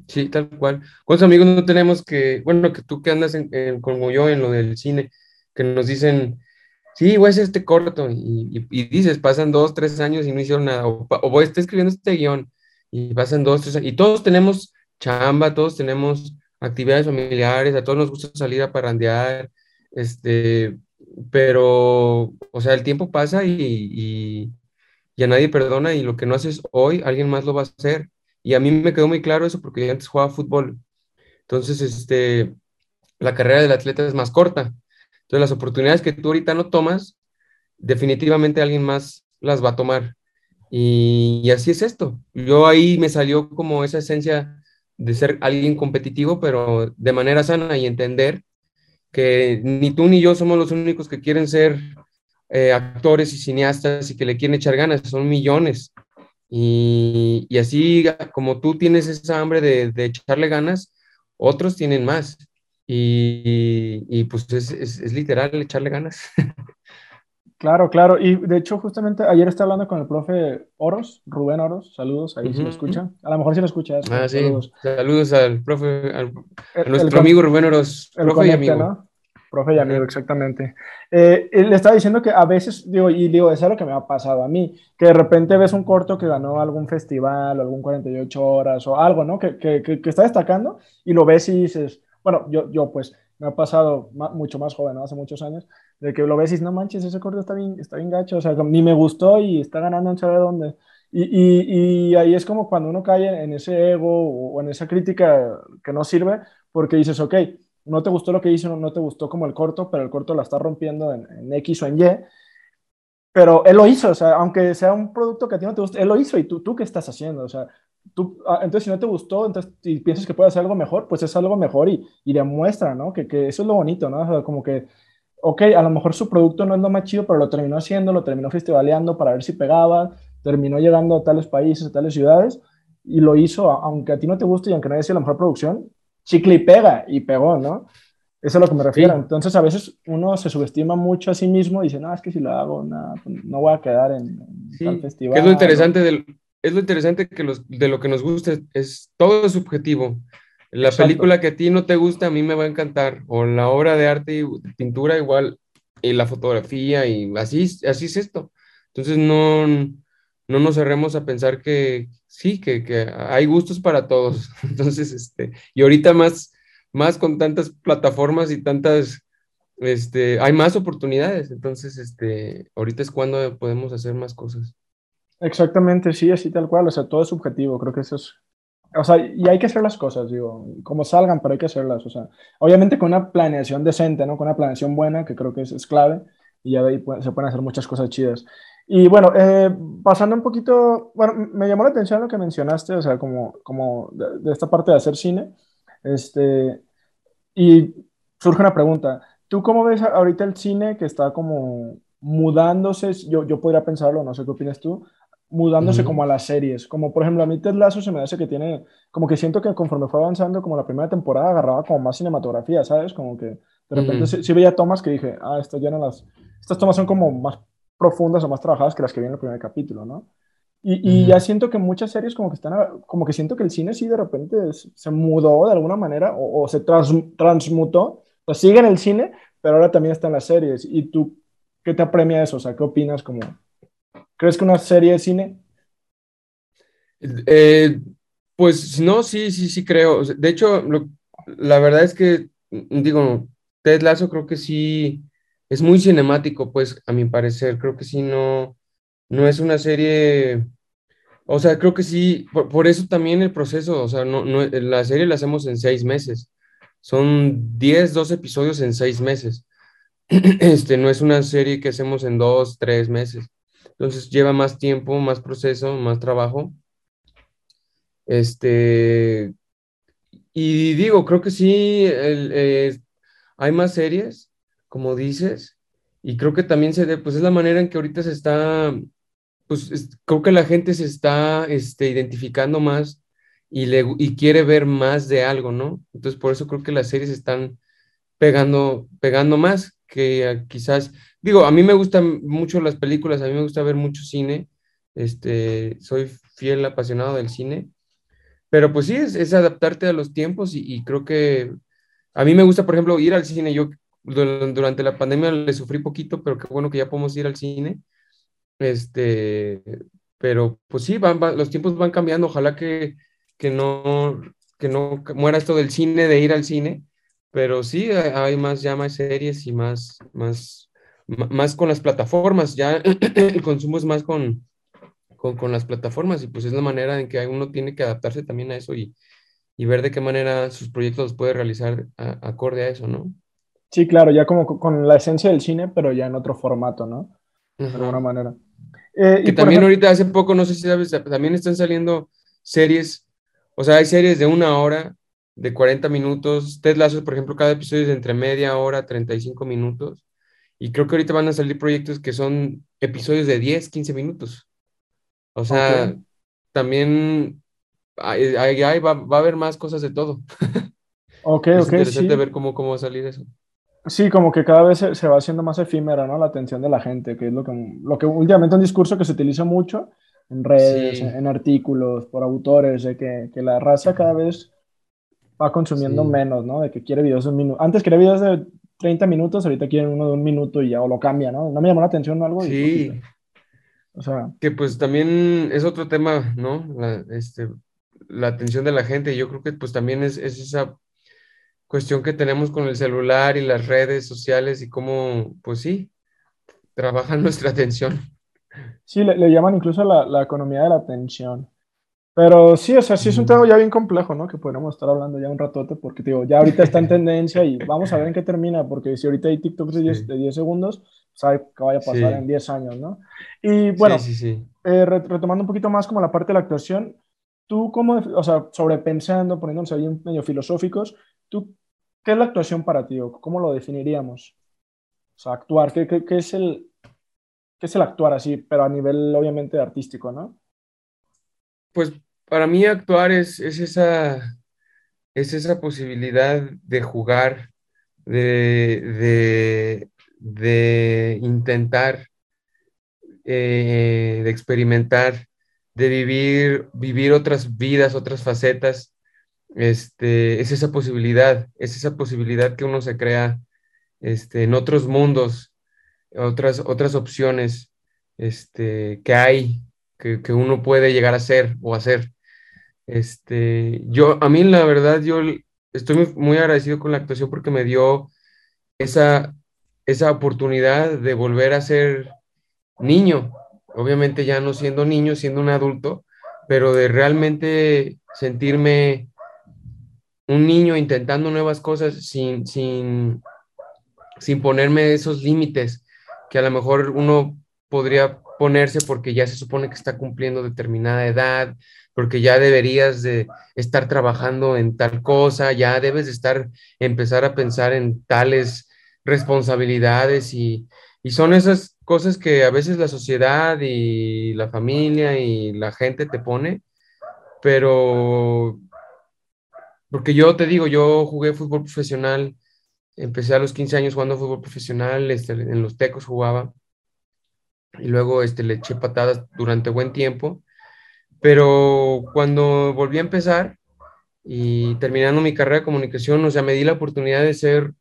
Speaker 2: Sí, tal cual. ¿Cuántos amigos no tenemos que, bueno, que tú que andas como yo en lo del cine, que nos dicen, sí, voy a hacer este corto, y, y, dices, pasan dos, tres años y no hicieron nada, o, o voy a estar escribiendo este guion, y pasan dos, tres años, y todos tenemos chamba, todos tenemos actividades familiares, a todos nos gusta salir a parrandear, este, pero, o sea, el tiempo pasa y, y, a nadie perdona y lo que no haces hoy, alguien más lo va a hacer. Y a mí me quedó muy claro eso porque yo antes jugaba fútbol. Entonces, este, la carrera del atleta es más corta. Entonces, las oportunidades que tú ahorita no tomas, definitivamente alguien más las va a tomar. Y, así es esto. Yo ahí me salió como esa esencia de ser alguien competitivo, pero de manera sana y entender que ni tú ni yo somos los únicos que quieren ser eh, actores y cineastas y que le quieren echar ganas, son millones. Y, y así como tú tienes esa hambre de, de echarle ganas, otros tienen más. Y, y pues es, es, es, literal echarle ganas.
Speaker 1: Claro, claro. Y de hecho, justamente ayer estaba hablando con el profe Oros, Rubén Oros. Saludos, ahí si lo escucha. A lo mejor si lo escucha.
Speaker 2: Ah, sí. Saludos, al profe, a nuestro amigo Rubén Oros.
Speaker 1: El profe y amigo. ¿no? Profe y amigo, exactamente. Eh, le estaba diciendo que a veces, digo, y digo, eso es lo que me ha pasado a mí, que de repente ves un corto que ganó algún festival o algún 48 horas o algo, ¿no? Que, que, que está destacando y lo ves y dices, bueno, yo, yo pues me ha pasado mucho más joven, ¿no? hace muchos años, de que lo ves y dices, no manches, ese corte está bien, está bien gacho, o sea, ni me gustó y está ganando en sabe dónde. Y, y, y, ahí es como cuando uno cae en ese ego o en esa crítica que no sirve, porque dices, ok, no te gustó lo que hizo, no te gustó como el corto, pero el corto la está rompiendo en, en X o en Y, pero él lo hizo, o sea, aunque sea un producto que a ti no te guste, él lo hizo y tú, tú qué estás haciendo, o sea, tú, ah, entonces si no te gustó, entonces y piensas que puede hacer algo mejor, pues es algo mejor y, y demuestra, ¿no? Que, que, eso es lo bonito, ¿no? O sea, como que, ok, a lo mejor su producto no es lo más chido, pero lo terminó haciendo, lo terminó festivaleando para ver si pegaba, terminó llegando a tales países, a tales ciudades y lo hizo, aunque a ti no te guste y aunque no haya sido la mejor producción, chicle y pega y pegó, ¿no? Eso es a lo que me refiero. Entonces, a veces uno se subestima mucho a sí mismo y dice, no, es que si lo hago, no, pues, no voy a quedar en, tal festival.
Speaker 2: es lo interesante, del, es lo interesante que los, de lo que nos gusta, es, todo es subjetivo. La película que a ti no te gusta, a mí me va a encantar. O la obra de arte y pintura igual, y la fotografía, y así, así es esto. Entonces, no, no nos cerremos a pensar que sí, que, que hay gustos para todos. Entonces, este, y ahorita más más con tantas plataformas y tantas, este, hay más oportunidades. Entonces, este, ahorita es cuando podemos hacer más cosas.
Speaker 1: Exactamente, sí, así tal cual. O sea, todo es subjetivo. Creo que eso es. O sea, y hay que hacer las cosas, digo, como salgan, pero hay que hacerlas. O sea, obviamente con una planeación decente, ¿no? Con una planeación buena, que creo que es, es clave, y ya de ahí se pueden hacer muchas cosas chidas. Y bueno, eh, pasando un poquito, bueno, me llamó la atención lo que mencionaste, o sea, como, como de, de esta parte de hacer cine. Este, y surge una pregunta. ¿Tú cómo ves ahorita el cine que está como mudándose? Yo, yo podría pensarlo, no sé qué opinas tú, mudándose como a las series. Como por ejemplo, a mí Ted Lasso se me hace que tiene, como que siento que conforme fue avanzando, como la primera temporada agarraba como más cinematografía, ¿sabes? Como que de repente sí, veía tomas que dije, ah, estas ya no las, estas tomas son como más profundas o más trabajadas que las que vi en el primer capítulo, ¿no? Y, ya siento que muchas series como que están, como que siento que el cine sí de repente se mudó de alguna manera o, se transmutó, pues sigue en el cine, pero ahora también está en las series. ¿Y tú qué te apremia eso? O sea, ¿qué opinas? Como, ¿Crees que una serie de cine?
Speaker 2: Eh, pues no, sí, sí, sí creo. De hecho, la verdad es que, digo, Ted Lasso creo que sí es muy cinemático, pues, a mi parecer. Creo que sí no no es una serie, o sea, creo que sí, por, eso también el proceso, o sea, no, no, la serie la hacemos en seis meses, son 10, 12 episodios en seis meses. Este, no es una serie que hacemos en dos, tres meses. Entonces lleva más tiempo, más proceso, más trabajo. Este, y digo, creo que sí, eh, hay más series, como dices, y creo que también se pues es la manera en que ahorita se está pues creo que la gente se está este, identificando más y, le, y quiere ver más de algo, ¿no? Entonces por eso creo que las series están pegando, pegando más que quizás, digo, a mí me gustan mucho las películas, a mí me gusta ver mucho cine, este, soy fiel apasionado del cine, pero pues sí, es, adaptarte a los tiempos y, y, creo que a mí me gusta, por ejemplo, ir al cine, yo durante la pandemia le sufrí poquito, pero qué bueno que ya podemos ir al cine este, pero pues sí, van, los tiempos van cambiando. Ojalá que, que, no, que no muera esto del cine, de ir al cine, pero sí hay más ya más series y más, más, más con las plataformas. Ya el consumo es más con, con, con, las plataformas y pues es la manera en que uno tiene que adaptarse también a eso y, y ver de qué manera sus proyectos los puede realizar acorde a eso, ¿no?
Speaker 1: Sí, claro, ya como con la esencia del cine, pero ya en otro formato, ¿no? De alguna manera.
Speaker 2: Eh, que también ahorita hace poco, no sé si sabes, también están saliendo series, o sea, hay series de una hora, de 40 minutos. Ted Lasso, por ejemplo, cada episodio es de entre media hora, 35 minutos. Y creo que ahorita van a salir proyectos que son episodios de 10, 15 minutos. O sea, también ahí, va, va, a haber más cosas de todo.
Speaker 1: Ok,
Speaker 2: es
Speaker 1: ok.
Speaker 2: interesante ver cómo, cómo va a salir eso.
Speaker 1: Sí, como que cada vez se, va haciendo más efímera, ¿no? La atención de la gente, que es lo que, lo que últimamente un discurso que se utiliza mucho en redes, en, artículos, por autores, de que, que, la raza cada vez va consumiendo menos, ¿no? De que quiere videos de un minuto. Antes quería videos de 30 minutos, ahorita quieren uno de un minuto y ya, o lo cambia, ¿no? No me llamó la atención algo.
Speaker 2: Sí. o sea. Que pues también es otro tema, ¿no? La, este, la atención de la gente. Yo creo que pues también es, es esa cuestión que tenemos con el celular y las redes sociales y cómo, pues sí, trabajan nuestra atención.
Speaker 1: Sí, le, llaman incluso la, la, economía de la atención. Pero sí, o sea, sí es un tema ya bien complejo, ¿no? Que podríamos estar hablando ya un ratote, porque digo, ya ahorita está en tendencia y vamos a ver en qué termina, porque si ahorita hay TikToks de 10, de 10 segundos, sabe que vaya a pasar en 10 años, ¿no? Y bueno, sí, sí, eh, retomando un poquito más como la parte de la actuación, tú como, o sea, sobrepensando, poniéndonos ahí medio filosóficos, ¿tú ¿Qué es la actuación para ti? ¿Cómo lo definiríamos? O sea, actuar, ¿qué, es el, qué es el actuar así, pero a nivel obviamente artístico, ¿no?
Speaker 2: Pues para mí actuar es, es, esa, es esa posibilidad de jugar, de, de, intentar, eh, de experimentar, de vivir, vivir otras vidas, otras facetas, este, es esa posibilidad, es esa posibilidad que uno se crea este, en otros mundos, otras, otras opciones este, que hay, que, que uno puede llegar a ser o hacer. Este, yo, a mí la verdad, yo estoy muy, agradecido con la actuación porque me dio esa, esa oportunidad de volver a ser niño, obviamente ya no siendo niño, siendo un adulto, pero de realmente sentirme un niño intentando nuevas cosas sin, sin, sin ponerme esos límites que a lo mejor uno podría ponerse porque ya se supone que está cumpliendo determinada edad, porque ya deberías de estar trabajando en tal cosa, ya debes de estar, empezar a pensar en tales responsabilidades y, y son esas cosas que a veces la sociedad y la familia y la gente te pone, pero porque yo te digo, yo jugué fútbol profesional, empecé a los 15 años jugando fútbol profesional, este, en los Tecos jugaba, y luego este, le eché patadas durante buen tiempo, pero cuando volví a empezar y terminando mi carrera de comunicación, o sea, me di la oportunidad de ser,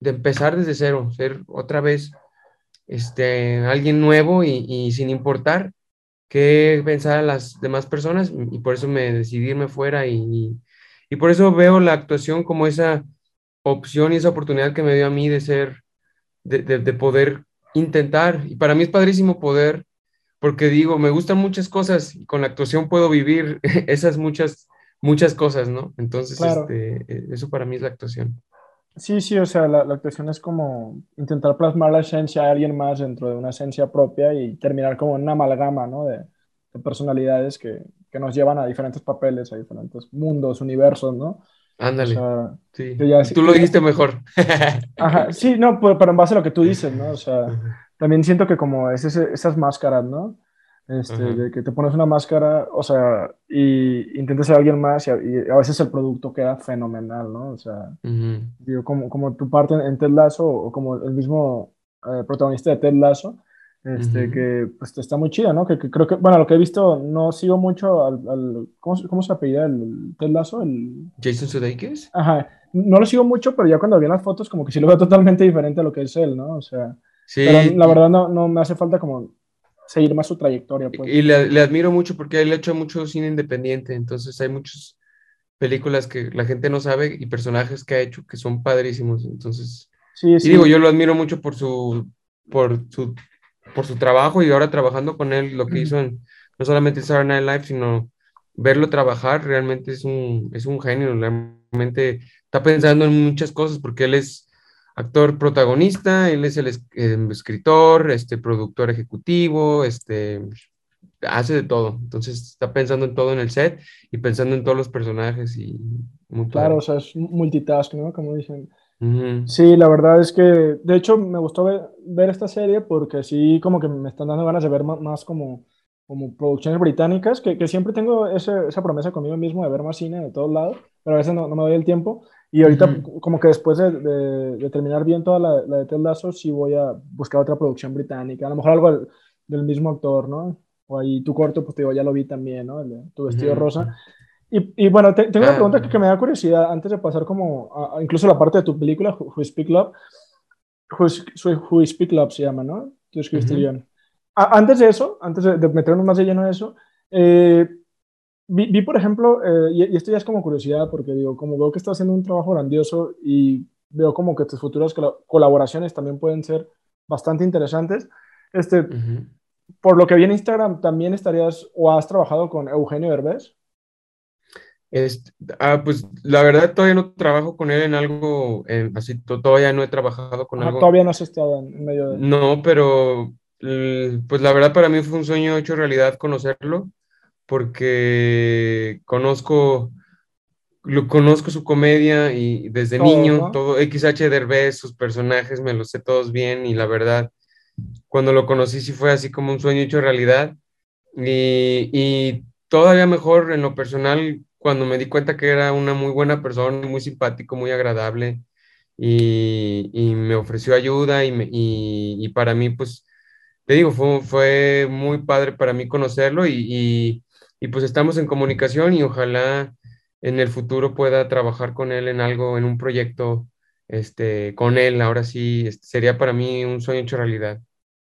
Speaker 2: de empezar desde cero, ser otra vez este, alguien nuevo y, sin importar qué pensaran las demás personas, y por eso me decidí irme fuera y por eso veo la actuación como esa opción y esa oportunidad que me dio a mí de ser, de, de, de poder intentar. Y para mí es padrísimo poder porque digo, me gustan muchas cosas y con la actuación puedo vivir esas muchas, muchas cosas, ¿no? Entonces, este, eh, eso para mí es la actuación.
Speaker 1: Sí, sí, o sea, la, actuación es como intentar plasmar la esencia de alguien más dentro de una esencia propia y terminar como una amalgama, ¿no? De, personalidades que, que, nos llevan a diferentes papeles, a diferentes mundos, universos, ¿no?
Speaker 2: Ándale. sí. tú lo dijiste mejor.
Speaker 1: Ajá, sí, no, pues, pero en base a lo que tú dices, ¿no? O sea, también siento que como es esas máscaras, ¿no? Este, de que te pones una máscara, o sea, y intentas ser alguien más y a, veces el producto queda fenomenal, ¿no? O sea, digo, como, como tu parte en Ted Lasso o como el mismo eh, protagonista de Ted Lasso, este, que pues está muy chido, ¿no? Que, creo que, bueno, lo que he visto, no sigo mucho al, al ¿cómo, ¿cómo, se apellida el, Ted Lasso? El...
Speaker 2: Jason Sudeikis.
Speaker 1: Ajá, no lo sigo mucho, pero ya cuando vi las fotos como que sí lo veo totalmente diferente a lo que es él, ¿no? O sea... Pero la verdad no, no, me hace falta como seguir más su trayectoria. Pues.
Speaker 2: Y le, le, admiro mucho porque él ha hecho mucho cine independiente, entonces hay muchas películas que la gente no sabe y personajes que ha hecho que son padrísimos, entonces... Sí, sí. Y digo, yo lo admiro mucho por su, por su, por su trabajo y ahora trabajando con él, lo que hizo en, no solamente Saturday Night Live, sino verlo trabajar, realmente es un, es un genio, realmente está pensando en muchas cosas porque él es actor protagonista, él es el em, escritor, este, productor ejecutivo, este, hace de todo. Entonces está pensando en todo en el set y pensando en todos los personajes y
Speaker 1: muy Claro, o sea, es multitask, ¿no? Como dicen. Sí, la verdad es que, de hecho, me gustó ver, esta serie porque sí, como que me están dando ganas de ver más, como, como producciones británicas, que, que siempre tengo ese, esa promesa conmigo mismo de ver más cine de todos lados, pero a veces no, no me doy el tiempo. Y ahorita, como que después de, de, terminar bien toda la, la, de Ted Lasso, sí voy a buscar otra producción británica. A lo mejor algo del, mismo actor, ¿no? O ahí tu corto, pues te digo, ya lo vi también, ¿no? El tu vestido rosa. Y, y, bueno, tengo una ah, pregunta que, que, me da curiosidad antes de pasar como a, incluso la parte de tu película, Who, Speak Love. Who, Speak Love se llama, ¿no? Tú escribiste bien. Antes de eso, antes de, meternos más de lleno en eso, eh, Vi, por ejemplo, eh, y, esto ya es como curiosidad, porque digo, como veo que estás haciendo un trabajo grandioso y veo como que tus futuras colaboraciones también pueden ser bastante interesantes. Este, Por lo que vi en Instagram, ¿también estarías o has trabajado con Eugenio Herbés?
Speaker 2: Ah, pues la verdad todavía no trabajo con él en algo, así todavía no he trabajado con algo.
Speaker 1: Todavía no has estado en medio de...
Speaker 2: No, pero pues la verdad para mí fue un sueño hecho realidad conocerlo porque conozco, lo, conozco su comedia y desde niño, todo XH Derbez, sus personajes me los sé todos bien y la verdad, cuando lo conocí sí fue así como un sueño hecho realidad. Y, y todavía mejor en lo personal cuando me di cuenta que era una muy buena persona, muy simpático, muy agradable y, y me ofreció ayuda y, me, y, y, para mí, pues, te digo, fue, fue muy padre para mí conocerlo y, pues estamos en comunicación y ojalá en el futuro pueda trabajar con él en algo, en un proyecto este, con él. Ahora sí, este, sería para mí un sueño hecho realidad.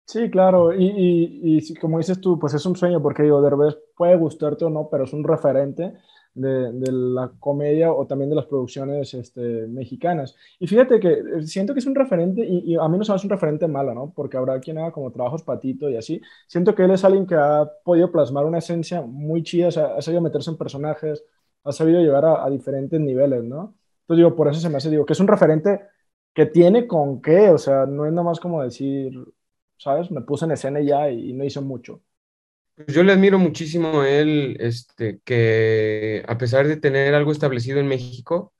Speaker 1: Sí, claro, y, y, y, como dices tú, pues es un sueño, porque digo, Derbez puede gustarte o no, pero es un referente de, la comedia o también de las producciones este, mexicanas. Y fíjate que eh, siento que es un referente, y, y, a mí no hace un referente malo, ¿no? Porque habrá quien haga como trabajos patito y así. Siento que él es alguien que ha podido plasmar una esencia muy chida, o sea, ha sabido meterse en personajes, ha sabido llegar a, diferentes niveles, ¿no? Entonces digo, por eso se me hace, digo, que es un referente que tiene con qué, o sea, no es nada más como decir, ¿sabes? Me puse en escena ya y, y no hice mucho.
Speaker 2: Pues yo le admiro muchísimo a él, este, que a pesar de tener algo establecido en México,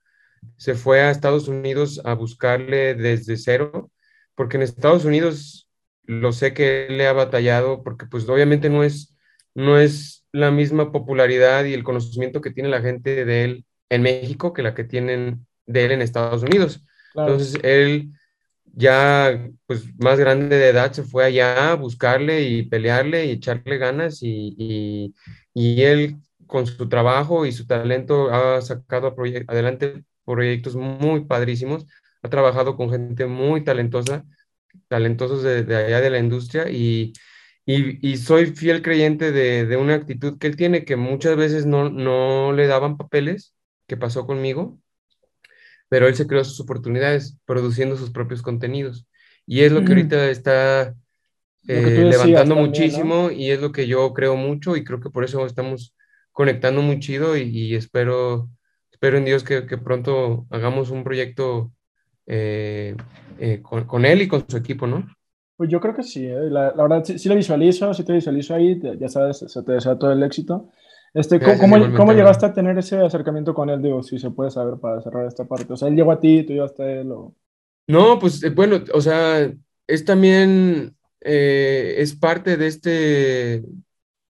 Speaker 2: se fue a Estados Unidos a buscarle desde cero, porque en Estados Unidos lo sé que él le ha batallado, porque pues obviamente no es, no es la misma popularidad y el conocimiento que tiene la gente de él en México que la que tienen de él en Estados Unidos. Claro. Entonces él ya pues más grande de edad se fue allá a buscarle y pelearle y echarle ganas y, y, y él con su trabajo y su talento ha sacado adelante proyectos muy padrísimos, ha trabajado con gente muy talentosa, talentosos de, de allá de la industria y, y, y soy fiel creyente de, de, una actitud que él tiene que muchas veces no, no le daban papeles, que pasó conmigo, pero él se creó sus oportunidades produciendo sus propios contenidos. Y es lo que ahorita está eh, levantando también, muchísimo ¿no? y es lo que yo creo mucho y creo que por eso estamos conectando muy chido y, y espero, espero en Dios que, que, pronto hagamos un proyecto eh, eh, con, con, él y con su equipo, ¿no?
Speaker 1: Pues yo creo que sí, ¿eh? la, la, verdad sí, sí, lo visualizo, sí te visualizo ahí, ya sabes, se te desea todo el éxito. Este, Gracias, ¿Cómo, ¿cómo llegaste a tener ese acercamiento con él? Digo, si se puede saber para cerrar esta parte. O sea, él llegó a ti, tú llegaste a él. O...
Speaker 2: No, pues eh, bueno, o sea, es también, eh, es parte de este,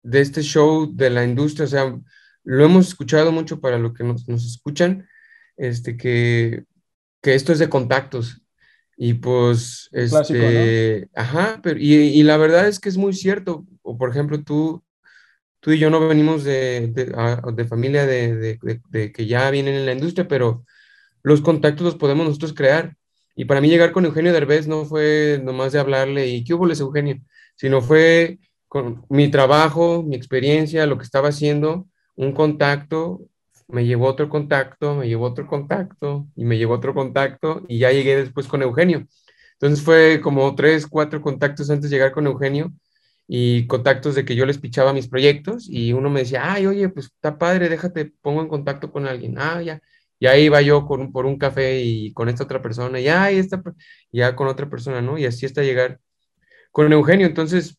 Speaker 2: de este show de la industria. O sea, lo hemos escuchado mucho para los que nos, nos escuchan, este, que, que esto es de contactos. Y pues, este, Clásico, ¿no? ajá, pero, y, y la verdad es que es muy cierto. O por ejemplo, tú tú y yo no venimos de, de, familia de, de, que ya vienen en la industria, pero los contactos los podemos nosotros crear. Y para mí llegar con Eugenio Derbez no fue nomás de hablarle y qué hubo les Eugenio, sino fue con mi trabajo, mi experiencia, lo que estaba haciendo, un contacto, me llevó otro contacto, me llevó otro contacto y me llevó otro contacto y ya llegué después con Eugenio. Entonces fue como tres, cuatro contactos antes de llegar con Eugenio y contactos de que yo les pichaba mis proyectos y uno me decía, ay, oye, pues está padre, déjate, pongo en contacto con alguien. Ah, ya. Y ahí iba yo con, por un café y con esta otra persona, y ahí está, ya con otra persona, ¿no? Y así hasta llegar con Eugenio. Entonces,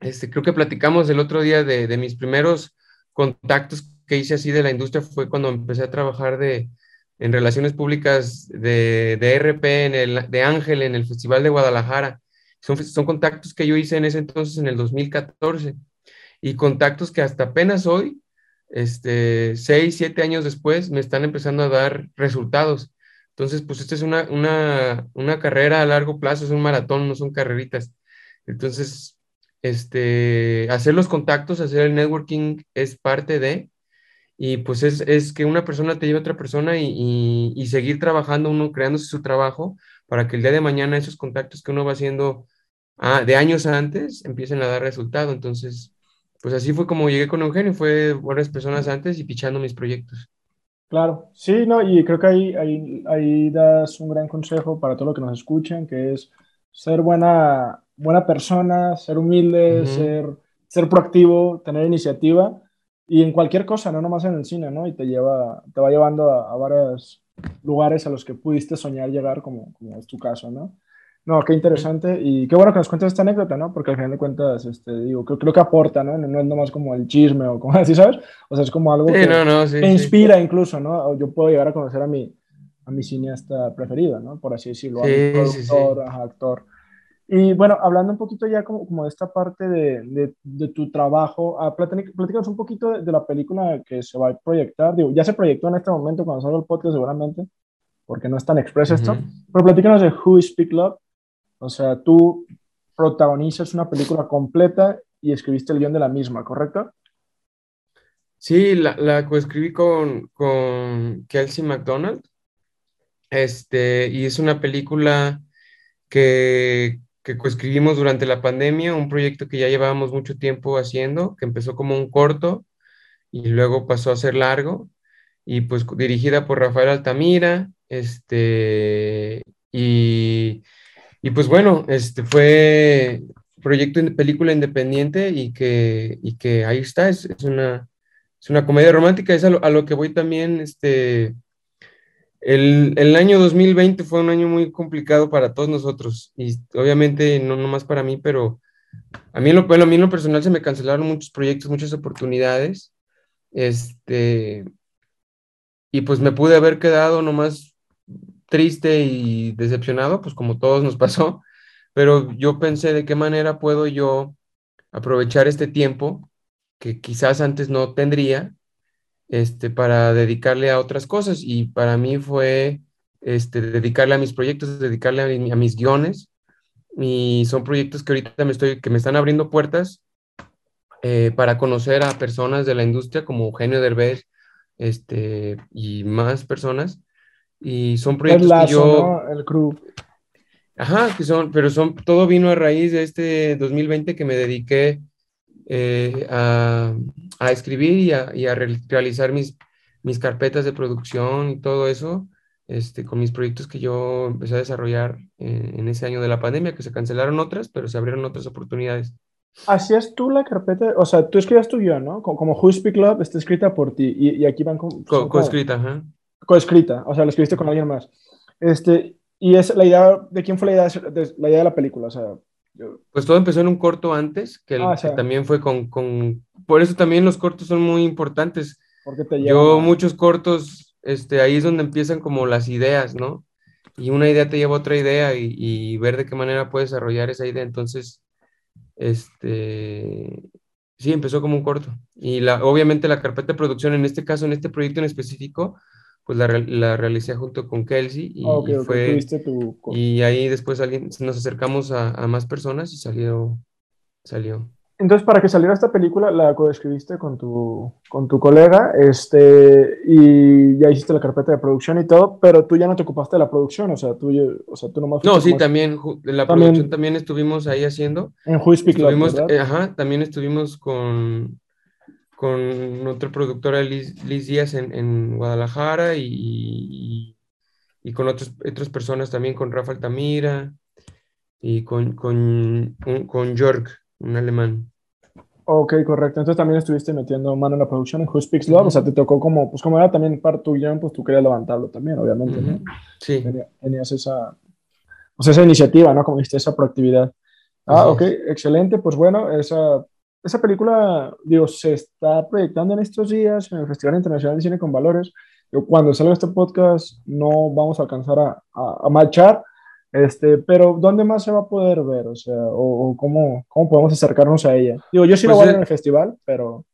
Speaker 2: este, creo que platicamos el otro día de, de mis primeros contactos que hice así de la industria, fue cuando empecé a trabajar de, en relaciones públicas de, de RP, en el, de Ángel, en el Festival de Guadalajara son, son contactos que yo hice en ese entonces, en el 2014, y contactos que hasta apenas hoy, este, seis, siete años después, me están empezando a dar resultados. Entonces, pues esta es una, una, una carrera a largo plazo, es un maratón, no son carreritas. Entonces, este, hacer los contactos, hacer el networking es parte de, y pues es, es que una persona te lleve a otra persona y, y, y, seguir trabajando, uno creándose su trabajo, para que el día de mañana esos contactos que uno va haciendo ah, de años antes empiecen a dar resultado. Entonces, pues así fue como llegué con Eugenio, fue varias personas antes y pichando mis proyectos.
Speaker 1: Claro, sí, no, y creo que ahí, ahí, ahí das un gran consejo para todo lo que nos escuchan, que es ser buena, buena persona, ser humilde, uh -huh. ser, ser proactivo, tener iniciativa y en cualquier cosa, no nomás en el cine, ¿no? Y te lleva, te va llevando a, a varias lugares a los que pudiste soñar llegar, como, como es tu caso, ¿no? No, qué interesante y qué bueno que nos cuentes esta anécdota, ¿no? Porque al final de cuentas, este, digo, creo, creo que aporta, ¿no? No es nomás como el chisme o como así, ¿sabes? O sea, es como algo
Speaker 2: sí,
Speaker 1: que,
Speaker 2: no, no, sí,
Speaker 1: que inspira sí. incluso, ¿no? Yo puedo llegar a conocer a mi, a mi cineasta preferido, ¿no? Por así decirlo, a mi productor, actor. Y bueno, hablando un poquito ya como, como de esta parte de, de, de tu trabajo, uh, platícanos un poquito de, de, la película que se va a proyectar. Digo, ya se proyectó en este momento cuando salga el podcast seguramente, porque no es tan expreso esto. Pero platícanos de Who Speak Love. O sea, tú protagonizas una película completa y escribiste el guion de la misma, ¿correcto?
Speaker 2: Sí, la, la coescribí con, con Kelsey McDonald. Este, y es una película que, que coescribimos durante la pandemia, un proyecto que ya llevábamos mucho tiempo haciendo, que empezó como un corto y luego pasó a ser largo, y pues dirigida por Rafael Altamira, este, y, y pues bueno, este fue proyecto de película independiente y que, y que ahí está, es, es una, es una comedia romántica, es a lo, a lo que voy también, este, el, el, año 2020 fue un año muy complicado para todos nosotros y obviamente no nomás para mí, pero a mí, lo, bueno, a mí lo personal se me cancelaron muchos proyectos, muchas oportunidades, este, y pues me pude haber quedado nomás triste y decepcionado, pues como todos nos pasó, pero yo pensé de qué manera puedo yo aprovechar este tiempo que quizás antes no tendría este, para dedicarle a otras cosas. Y para mí fue este, dedicarle a mis proyectos, dedicarle a, mis guiones. Y son proyectos que ahorita me, estoy, que me están abriendo puertas eh, para conocer a personas de la industria como Eugenio Derbez este, y más personas. Y son proyectos que yo...
Speaker 1: El crew.
Speaker 2: Ajá, que son, pero son, todo vino a raíz de este 2020 que me dediqué eh, a, a, escribir y a, y a realizar mis, mis carpetas de producción y todo eso, este, con mis proyectos que yo empecé a desarrollar en, en ese año de la pandemia, que se cancelaron otras, pero se abrieron otras oportunidades.
Speaker 1: ¿Hacías tú la carpeta? O sea, tú escribías tu guion, ¿no? Como, como Who Speak Love está escrita por ti y, y aquí van con...
Speaker 2: Co coescrita, ajá.
Speaker 1: Coescrita, o sea, la escribiste con alguien más. Este, y es la idea, ¿de quién fue la idea de, la idea de la película? O sea,
Speaker 2: pues todo empezó en un corto antes, que, el, ah, que también fue con, con, Por eso también los cortos son muy importantes.
Speaker 1: Porque te
Speaker 2: Yo muchos cortos, este, ahí es donde empiezan como las ideas, ¿no? Y una idea te lleva a otra idea y, y ver de qué manera puedes desarrollar esa idea. Entonces, este, sí, empezó como un corto. Y la, obviamente la carpeta de producción, en este caso, en este proyecto en específico, pues la, la realicé junto con Kelsey y, fue y ahí después alguien, nos acercamos a, a, más personas y salió salió.
Speaker 1: Entonces para que saliera esta película la coescribiste con tu con tu colega este y ya hiciste la carpeta de producción y todo pero tú ya no te ocupaste de la producción o sea tú o sea tú nomás
Speaker 2: no sí también la producción también estuvimos ahí haciendo.
Speaker 1: en Who Speak
Speaker 2: eh, ajá también estuvimos con con otra productora, Liz, Díaz, en, en Guadalajara y, y, con otros, otras personas también, con Rafa Altamira y con, con, con Jörg, un alemán.
Speaker 1: Ok, correcto. Entonces también estuviste metiendo mano en la producción en Who Speaks Love, o sea, te tocó como, pues como era también parte tuyo, pues tú querías levantarlo también, obviamente, ¿no?
Speaker 2: Sí.
Speaker 1: Tenías esa, pues esa iniciativa, ¿no? Como viste, esa proactividad. Ah, ok, excelente. Pues bueno, esa esa película, digo, se está proyectando en estos días en el Festival Internacional de Cine con Valores. cuando salga este podcast no vamos a alcanzar a, a, marchar, este, pero ¿dónde más se va a poder ver? O sea, o, cómo, cómo, podemos acercarnos a ella. Digo, yo sí pues voy a ver en el festival, pero...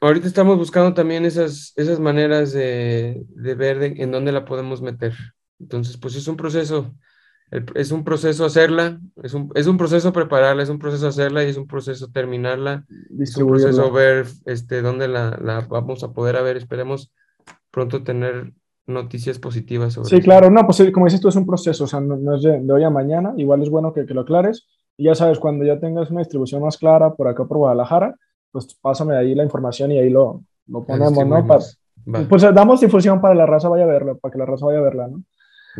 Speaker 2: Ahorita estamos buscando también esas, esas maneras de, de ver en dónde la podemos meter. Entonces, pues es un proceso es un proceso hacerla, es un, es un proceso prepararla, es un proceso hacerla y es un proceso terminarla, es un proceso ver este, dónde la, la vamos a poder ver. Esperemos pronto tener noticias positivas sobre
Speaker 1: Sí, claro, no, pues como dices tú, es un proceso, o sea, no, es de, hoy a mañana, igual es bueno que, que, lo aclares, y ya sabes, cuando ya tengas una distribución más clara por acá por Guadalajara, pues pásame ahí la información y ahí lo, lo ponemos, ¿no? pues damos difusión para la raza vaya a verla, para que la raza vaya a verla, ¿no?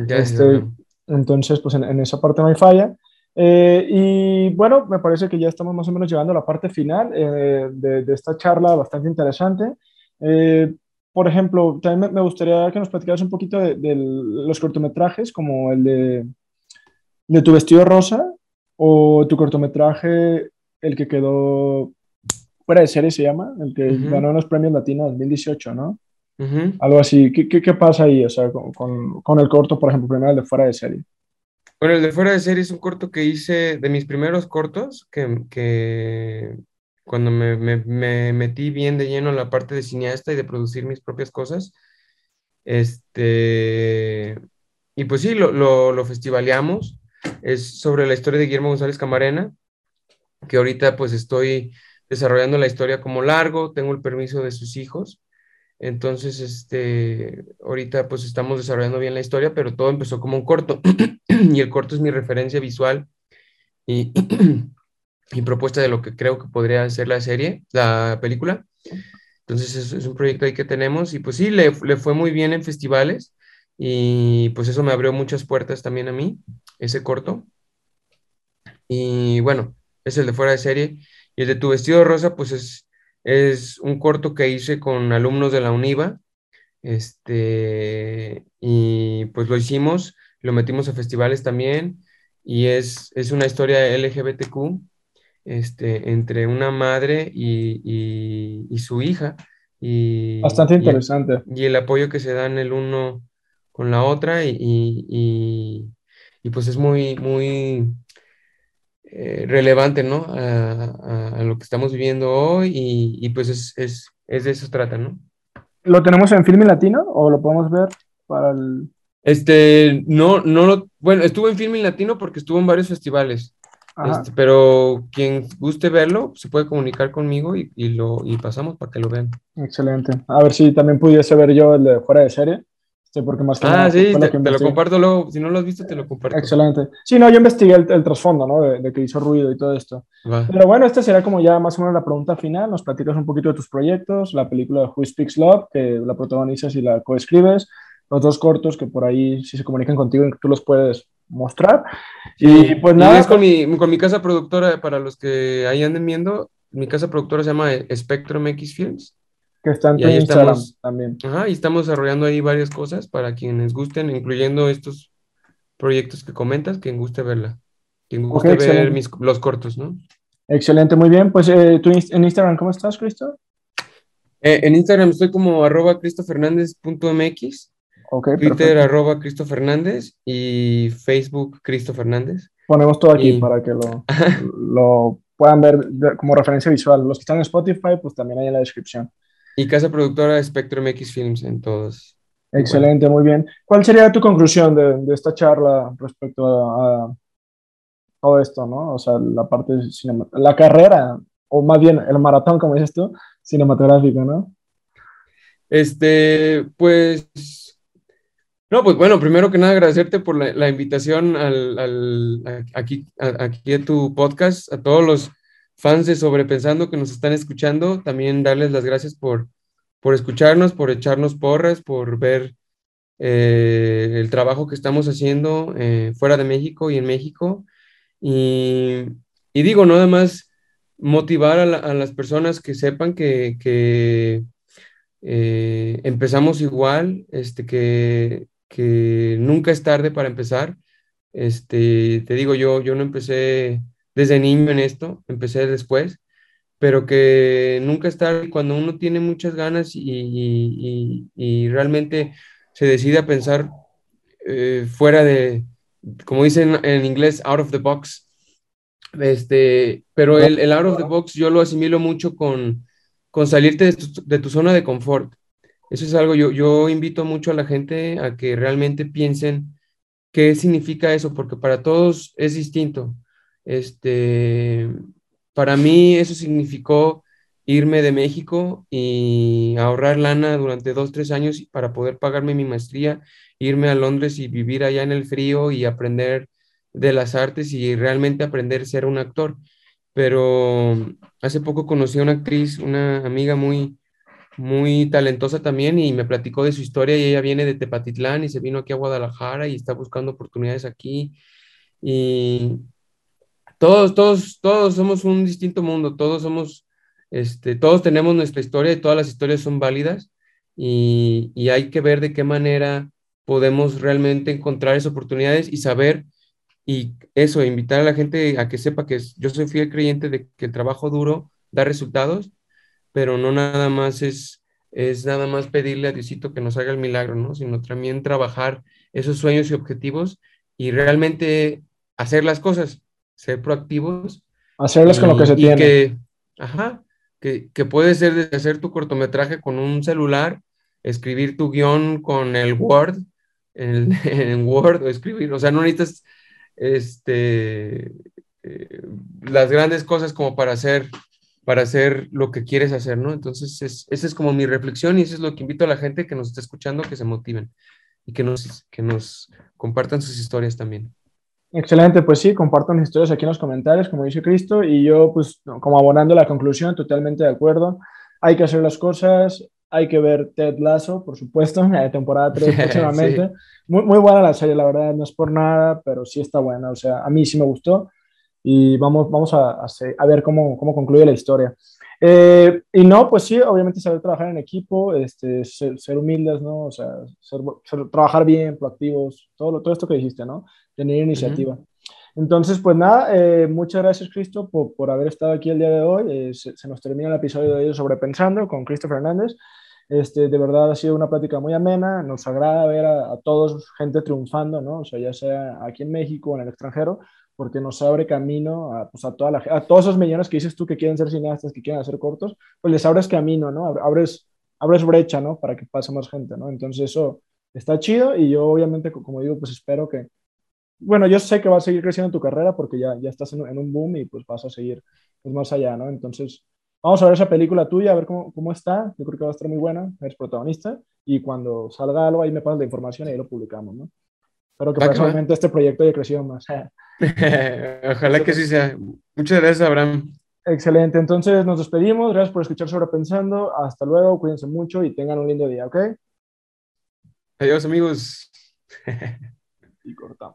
Speaker 2: Ya, este,
Speaker 1: entonces, pues en, esa parte no hay falla. Eh, y bueno, me parece que ya estamos más o menos llegando a la parte final eh, de, esta charla bastante interesante. Eh, por ejemplo, también me gustaría que nos platicaras un poquito de, los cortometrajes, como el de, de Tu vestido rosa o tu cortometraje, el que quedó fuera de serie se llama, el que ganó los premios latinos 2018, ¿no? Algo así. ¿Qué, ¿Qué, qué, pasa ahí? O sea, con, con, con, el corto, por ejemplo, primero el de fuera de serie.
Speaker 2: Bueno, el de fuera de serie es un corto que hice de mis primeros cortos, que, que cuando me, me, me, metí bien de lleno en la parte de cineasta y de producir mis propias cosas, este, y pues sí, lo, lo, lo festivaleamos. Es sobre la historia de Guillermo González Camarena, que ahorita pues estoy desarrollando la historia como largo, tengo el permiso de sus hijos. Entonces, este, ahorita pues estamos desarrollando bien la historia, pero todo empezó como un corto. y el corto es mi referencia visual y, y propuesta de lo que creo que podría ser la serie, la película. Entonces es, es un proyecto ahí que tenemos y pues sí, le, le, fue muy bien en festivales y pues eso me abrió muchas puertas también a mí, ese corto. Y bueno, es el de fuera de serie. Y el de Tu vestido rosa, pues es, es un corto que hice con alumnos de la UNIVA. Este, y pues lo hicimos, lo metimos a festivales también. Y es, es una historia LGBTQ este, entre una madre y, y, y su hija. Y,
Speaker 1: Bastante interesante.
Speaker 2: Y el, y apoyo que se dan el uno con la otra y, pues es muy, muy eh, relevante, ¿no? A, a, a, lo que estamos viviendo hoy y, pues es, es, es, de eso trata, ¿no?
Speaker 1: ¿Lo tenemos en Filme Latino o lo podemos ver para el...?
Speaker 2: Este, no, no lo, bueno, estuvo en Filme Latino porque estuvo en varios festivales. Este, pero quien guste verlo se puede comunicar conmigo y, y, lo y pasamos para que lo vean.
Speaker 1: Excelente. A ver si también pudiese ver yo el de fuera de serie. Este, porque más que
Speaker 2: ah,
Speaker 1: nada,
Speaker 2: sí, te, te, lo comparto luego. Si no lo has visto, te lo comparto.
Speaker 1: Excelente. Sí, no, yo investigué el, el trasfondo, ¿no? De, de, que hizo ruido y todo esto. Va. Pero bueno, esta será como ya más o menos la pregunta final. Nos platicas un poquito de tus proyectos, la película de Who Speaks Love, que la protagonizas y la coescribes, los dos cortos que por ahí, si se comunican contigo, tú los puedes mostrar.
Speaker 2: Sí, y pues nada. Y es con mi, con mi casa productora, para los que ahí anden viendo, mi casa productora se llama Spectrum X Films.
Speaker 1: Que está en tu Instagram estamos, también.
Speaker 2: Ajá, y estamos desarrollando ahí varias cosas para quienes gusten, incluyendo estos proyectos que comentas, quien guste verla. Quien guste okay, ver mis, los cortos, ¿no?
Speaker 1: Excelente, muy bien. Pues eh, tú en Instagram, ¿cómo estás, Cristo?
Speaker 2: Eh, en Instagram estoy como arroba cristofernández.mx
Speaker 1: Okay,
Speaker 2: Twitter, perfecto. arroba Cristo Fernández y Facebook, Cristo Fernández.
Speaker 1: Ponemos todo aquí y... para que lo, lo, puedan ver como referencia visual. Los que están en Spotify, pues también hay en la descripción.
Speaker 2: Y casa productora Spectrum X Films en todos.
Speaker 1: Excelente, bueno. muy bien. ¿Cuál sería tu conclusión de, de esta charla respecto a, a, todo esto, no? O sea, la parte la carrera, o más bien el maratón, como dices tú, cinematográfico, ¿no?
Speaker 2: Este, pues no, pues bueno, primero que nada agradecerte por la, la invitación al, al, aquí, a, aquí a tu podcast, a todos los fans de Sobrepensando que nos están escuchando, también darles las gracias por, por escucharnos, por echarnos porras, por ver eh, el trabajo que estamos haciendo eh, fuera de México y en México. Y, y digo, nada más motivar a, la, a, las personas que sepan que, que eh, empezamos igual, este, que que nunca es tarde para empezar. Este, te digo, yo, yo no empecé desde niño en esto, empecé después, pero que nunca es cuando uno tiene muchas ganas y, y, y realmente se decide a pensar eh, fuera de, como dicen en inglés, out of the box. Este, pero el, el out of the box yo lo asimilo mucho con, con salirte de tu, de tu zona de confort. Eso es algo, yo, yo invito mucho a la gente a que realmente piensen qué significa eso, porque para todos es distinto. Este, para mí eso significó irme de México y ahorrar lana durante dos, tres años para poder pagarme mi maestría, irme a Londres y vivir allá en el frío y aprender de las artes y realmente aprender a ser un actor. Pero hace poco conocí a una actriz, una amiga muy, muy talentosa también y me platicó de su historia y ella viene de Tepatitlán y se vino aquí a Guadalajara y está buscando oportunidades aquí y todos, todos, todos somos un distinto mundo, todos somos, este, todos tenemos nuestra historia y todas las historias son válidas y, y hay que ver de qué manera podemos realmente encontrar esas oportunidades y saber y eso, invitar a la gente a que sepa que yo soy fiel creyente de que el trabajo duro da resultados pero no nada más es, es nada más pedirle a Diosito que nos haga el milagro, ¿no? Sino también trabajar esos sueños y objetivos y realmente hacer las cosas, ser proactivos.
Speaker 1: Hacerlas y, con lo que se tiene.
Speaker 2: Que, ajá, que, que puede ser desde hacer tu cortometraje con un celular, escribir tu guion con el Word, en, Word o escribir, o sea, no necesitas este, eh, las grandes cosas como para hacer, para hacer lo que quieres hacer, ¿no? Entonces, es, esa es como mi reflexión y eso es lo que invito a la gente que nos está escuchando que se motiven y que nos, que nos compartan sus historias también.
Speaker 1: Excelente, pues sí, compartan historias aquí en los comentarios, como dice Cristo, y yo, pues, como abonando la conclusión, totalmente de acuerdo. Hay que hacer las cosas, hay que ver Ted Lasso, por supuesto, en temporada 3 próximamente. muy, muy buena la serie, la verdad, no es por nada, pero sí está buena, o sea, a mí sí me gustó y vamos, vamos a, a, ver cómo, cómo, concluye la historia. Eh, y no, pues sí, obviamente saber trabajar en equipo, este, ser, humildes, ¿no? O sea, trabajar bien, proactivos, todo, todo esto que dijiste, ¿no? Tener iniciativa. Entonces, pues nada, eh, muchas gracias, Cristo, por, por, haber estado aquí el día de hoy. Eh, se, nos termina el episodio de hoy sobre Pensando con Cristo Fernández. Este, de verdad ha sido una plática muy amena, nos agrada ver a, a, todos gente triunfando, ¿no? O sea, ya sea aquí en México o en el extranjero, porque nos abre camino a, pues, a, toda la, a todos esos millones que dices tú que quieren ser cineastas, que quieren hacer cortos, pues les abres camino, ¿no? Abres, abres brecha, ¿no? Para que pase más gente, ¿no? Entonces eso está chido y yo obviamente, como digo, pues espero que, bueno, yo sé que vas a seguir creciendo tu carrera porque ya, ya estás en, un boom y pues vas a seguir pues, más allá, ¿no? Entonces, vamos a ver esa película tuya, a ver cómo, cómo está. Yo creo que va a estar muy buena, eres protagonista y cuando salga algo ahí me pasas la información y ahí lo publicamos, ¿no? Espero que personalmente este proyecto haya crecido más.
Speaker 2: Ojalá que sí sea. Muchas gracias, Abraham.
Speaker 1: Excelente. Entonces nos despedimos. Gracias por escuchar sobre Pensando. Hasta luego. Cuídense mucho y tengan un lindo día, ¿ok?
Speaker 2: Adiós, amigos.
Speaker 1: y cortamos.